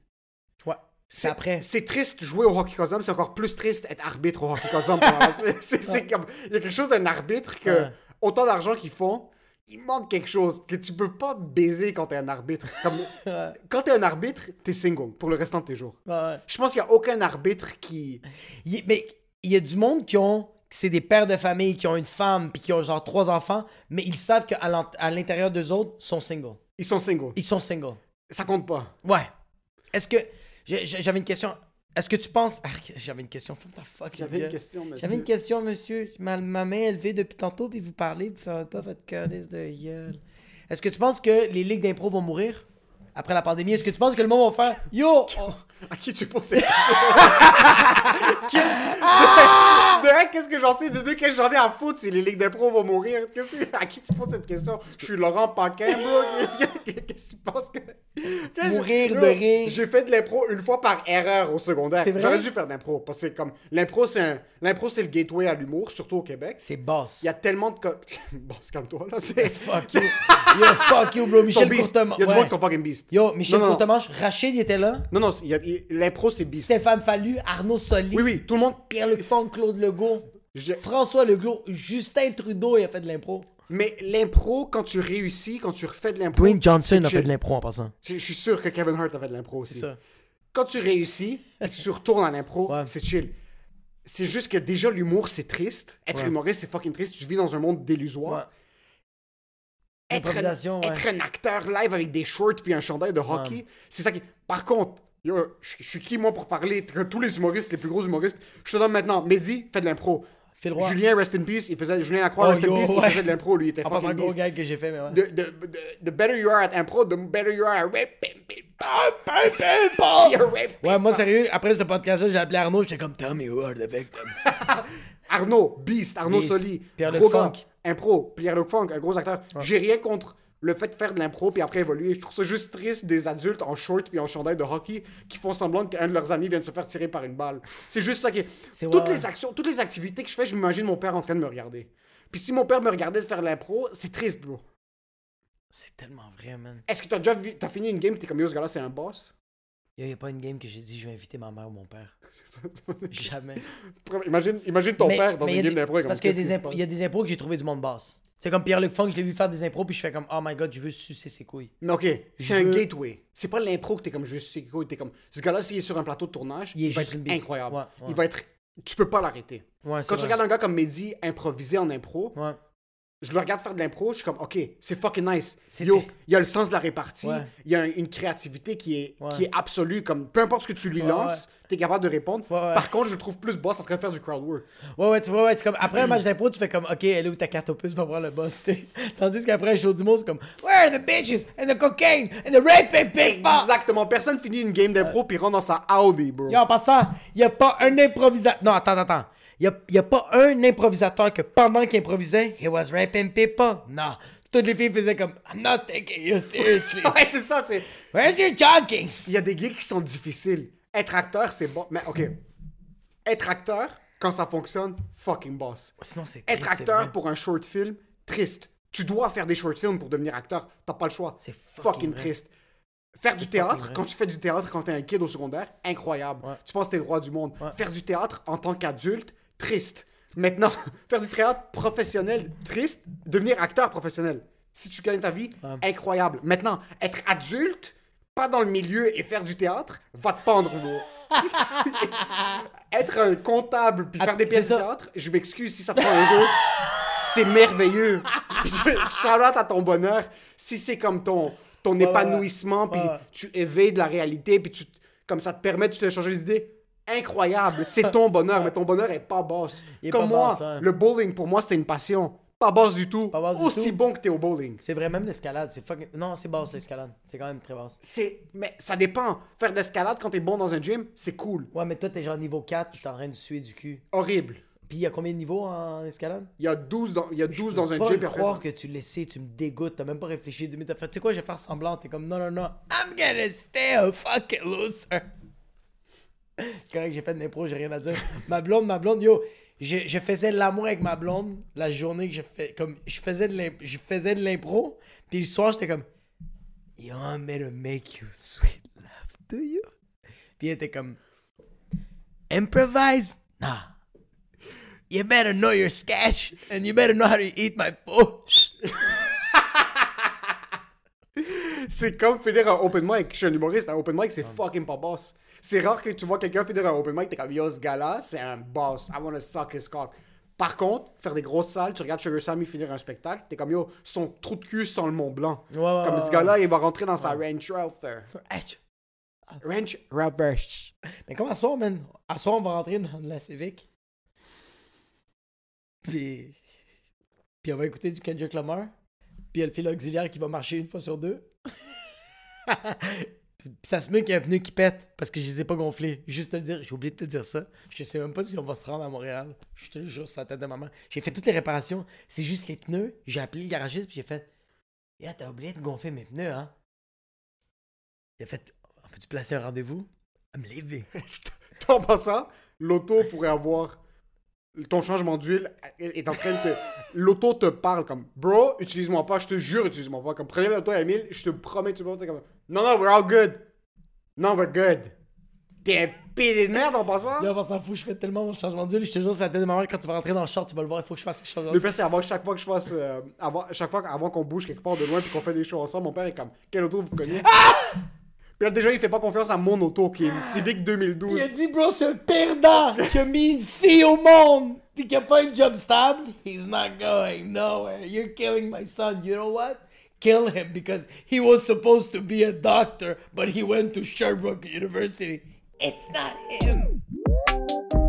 Ouais. C'est après. C'est triste jouer au hockey cosum, c'est encore plus triste être arbitre au hockey c'est comme il y a quelque chose d'un arbitre que Ouais. autant d'argent qu'ils font, il manque quelque chose que tu peux pas baiser quand t'es un arbitre. Comme Ouais. quand t'es un arbitre, t'es single pour le restant de tes jours. Ouais, ouais. Je pense qu'il y a aucun arbitre qui Il mais il y a du monde qui ont. C'est des pères de famille qui ont une femme puis qui ont genre trois enfants, mais ils savent qu'à l'intérieur d'eux autres sont single. ils sont singles. Ils sont single. Ça compte pas. Ouais. Est-ce que. J'avais une question. Est-ce que tu penses. Ah, J'avais une question. J'avais une question, monsieur. J'avais une question, monsieur. Ma, ma main est levée depuis tantôt, puis vous parlez, vous faites pas votre calice de gueule. Est-ce que tu penses que les ligues d'impro vont mourir? Après la pandémie? Est-ce que tu penses que le monde va faire Yo! on- À qui tu poses cette question? De qu'est-ce que j'en sais? De deux, qu'est-ce que j'en ai à foutre si les ligues d'impro vont mourir? Que- À qui tu poses cette question? Je suis Laurent Paquin, bro. Qu'est-ce que tu penses que. Mourir de rire. J'ai fait de l'impro une fois par erreur au secondaire. J'aurais dû faire de l'impro. Parce que comme. L'impro, c'est un... l'impro, c'est le gateway à l'humour, surtout au Québec. C'est boss. Il y a tellement de. Bon, calme-toi, là. C'est. Fuck you. Yo, fuck you, bro. Michel. Il y a du ouais. monde qui sont fucking beast. Yo, Michel Non, Rachid, il était là? Non, non, il y a- il- l'impro, c'est beast. Stéphane Fallu, Arnaud Soli. Oui, oui, tout le monde. Pierre-Luc Fong, Claude Legault. Je- François Legault. Justin Trudeau, il a fait de l'impro. Mais l'impro, quand tu réussis, quand tu refais de l'impro. Dwayne Johnson c'est a fait de l'impro en passant. Je je suis sûr que Kevin Hart a fait de l'impro aussi. C'est ça. Quand tu réussis et que tu retournes à l'impro, Ouais. c'est chill. C'est juste que déjà, l'humour, c'est triste. Être humoriste, c'est fucking triste. Tu vis dans un monde délusoire. Ouais. Être, L'improvisation, ouais. être un acteur live avec des shorts puis un chandail de hockey, c'est ça qui. Par contre, yo, je je suis qui moi pour parler tous les humoristes, les plus gros humoristes, je te donne maintenant. Mehdi fait de l'impro. Julien, rest in peace, il faisait. Julien Lacroix, Oh, rest yo, in peace, ouais. il faisait de l'impro, lui, il était passant, fucking gros gag que j'ai fait, mais ouais. The, the, the, the better you are at impro, the better you are at Ouais, moi, sérieux, après ce podcast-là, j'ai appelé Arnaud, j'étais comme Tell me who are the victims. Arnaud, Beast, Arnaud Beast. Soli, gros gars, Funk. Impro, Pierre-Luc Funk, un gros acteur. J'ai rien contre le fait de faire de l'impro puis après évoluer. Je trouve ça juste triste des adultes en short puis en chandail de hockey qui font semblant qu'un de leurs amis vient de se faire tirer par une balle. C'est juste ça qui est. Toutes ouais. les actions, toutes les activités que je fais, je m'imagine mon père en train de me regarder. Puis si mon père me regardait de faire de l'impro, c'est triste, bro. C'est tellement vrai, man. Est-ce que t'as déjà vu, t'as fini une game, t'es comme yo, ce gars-là, c'est un boss? Yo, y a pas une game que j'ai dit je vais inviter ma mère ou mon père. Jamais. imagine, imagine ton Mais- père dans une y game d'impro. parce qu'il y a qu'est-ce des qui impros- se il y a des impros que j'ai trouvé du monde basse. C'est comme Pierre-Luc Funk, je l'ai vu faire des impros, puis je fais comme Oh my god, je veux sucer ses couilles. Mais ok, c'est un veux- gateway. C'est pas l'impro que t'es comme je sais quoi, t'es comme ce gars-là s'il est sur un plateau de tournage, Il est il, va juste être incroyable. Ouais, ouais. Il va être tu peux pas l'arrêter. Ouais, Quand tu vrai. regardes un gars comme Mehdi improviser en impro, Ouais. Je le regarde faire de l'impro, je suis comme OK, c'est fucking nice. C'est Yo, il y a le sens de la répartie, Ouais. il y a un- une créativité qui est Ouais. qui est absolue comme peu importe ce que tu lui Ouais, lances, t'es capable de répondre. Ouais, ouais. Par contre, je le trouve plus boss en train de faire du crowd work. Ouais, ouais, tu vois, ouais, c'est comme après un match d'impro, tu fais comme OK, elle est où ta carte opus, va voir le boss, tu. Tandis qu'après un show du monde, c'est comme Where are the bitches and the cocaine and the rape and pickpocket? Exactement, personne finit une game d'impro puis rentre dans sa Audi, bro. Yo, en passant, il a pas un improvisateur. Non, attends, attends. Il a, y a pas un improvisateur que pendant qu'il improvisait, he was raping people. Non. Toutes les filles faisaient comme I'm not taking you seriously. ouais, c'est ça, c'est Where's your joggings? Il y a des gigs qui sont difficiles. Être acteur, c'est bon. Mais OK. Être acteur, quand ça fonctionne, fucking boss. Sinon, c'est Être acteur pour un short film, triste. Tu dois faire des short films pour devenir acteur. T'as pas le choix. C'est fucking fucking triste. Faire du théâtre, quand tu fais du théâtre quand t'es un kid au secondaire, incroyable. Ouais. Tu penses que t'es le roi du monde. Ouais. Faire du théâtre en tant qu'adulte, triste. Maintenant, faire du théâtre professionnel, triste. Devenir acteur professionnel. Si tu gagnes ta vie, incroyable. Maintenant, être adulte, pas dans le milieu et faire du théâtre, va te pendre, être un comptable puis faire Ah, des pièces c'est de théâtre, je m'excuse si ça te rend heureux. C'est merveilleux. Shout out à ton bonheur. Si c'est comme ton, ton ouais, épanouissement, puis tu éveilles de la réalité, puis tu, comme ça te permet de te changer les idées, incroyable. C'est ton bonheur, mais ton bonheur est pas boss. Est Comme pas moi, boss, le bowling, pour moi, c'était une passion. Pas boss du tout. Pas boss du Aussi tout. bon que t'es au bowling. C'est vrai, même l'escalade, c'est fucking. Non, c'est basse l'escalade. C'est quand même très basse. C'est... Mais ça dépend. Faire de l'escalade quand t'es bon dans un gym, c'est cool. Ouais, mais toi, t'es genre niveau 4, puis t'es en train de suer du cul. Horrible. Puis il y a combien de niveaux en escalade? Il y a 12 dans, il y a 12 dans un gym. puis après croire que tu le sais, tu me dégoûtes, t'as même pas réfléchi deux minutes, tu sais quoi, je vais faire semblant, t'es comme, non, non, non, I'm gonna stay a fucking loser. Correct, j'ai fait de l'impro, j'ai rien à dire. ma blonde, ma blonde, yo, je, je faisais l'amour avec ma blonde la journée que je fais. Comme, je faisais de l'im- je faisais de l'impro. Puis le soir, j'étais comme. You want me to make you sweet love, do you? Puis elle était comme. Improvise? Nah. You better know your sketch and you better know how to eat my push. C'est comme finir un open mic. Je suis un humoriste, un open mic, c'est fucking pas boss. C'est rare que tu vois quelqu'un finir un open mic, t'es comme yo, ce gars-là, c'est un boss. I wanna suck his cock. Par contre, faire des grosses salles, tu regardes Sugar Sammy finir un spectacle, t'es comme yo, son trou de cul sans le Mont Blanc. Ouais, ouais, comme ce gars-là, il va rentrer dans sa Range Rover. Range Rover. Mais comme à soir, man? À soir, on va rentrer dans la Civic. Puis. Puis on va écouter du Kendrick Lamar. Puis il y a le fil auxiliaire qui va marcher une fois sur deux. Puis ça se met qu'il y a un pneu qui pète parce que je les ai pas gonflés. Juste te le dire, j'ai oublié de te dire ça. Je sais même pas si on va se rendre à Montréal. Je te jure sur la tête de maman. J'ai fait toutes les réparations. C'est juste les pneus. J'ai appelé le garagiste puis j'ai fait Yeah, t'as oublié de gonfler mes pneus, hein? Il a fait On peut-tu placer un rendez-vous? À me lever. En passant, l'auto pourrait avoir. Ton changement d'huile est en train de te. L'auto te parle comme Bro, utilise-moi pas, je te jure, utilise-moi pas. Comme prenez l'auto à Emile, je te promets, tu peux pas. Comme Non, non, we're all good. Non, we're good. T'es un pédé de merde en passant. Là, on s'en fout, je fais tellement mon changement d'huile. Je te jure, c'est la tête de ma mère. Quand tu vas rentrer dans le short, tu vas le voir. Il faut que je fasse le changement Le pire, c'est avant chaque fois que je fasse. euh, avant, chaque fois avant qu'on bouge quelque part de loin puis qu'on fait des shows ensemble, mon père est comme Quelle auto vous connaissez? Puis là, déjà, il fait pas confiance à mon auto qui est Civic 2012. Il a dit, bro, un perdant qui a mis une fille au monde puis qui a pas un job stable. He's not going nowhere. You're killing my son. You know what? Kill him because he was supposed to be a doctor, but he went to Sherbrooke University. It's not him.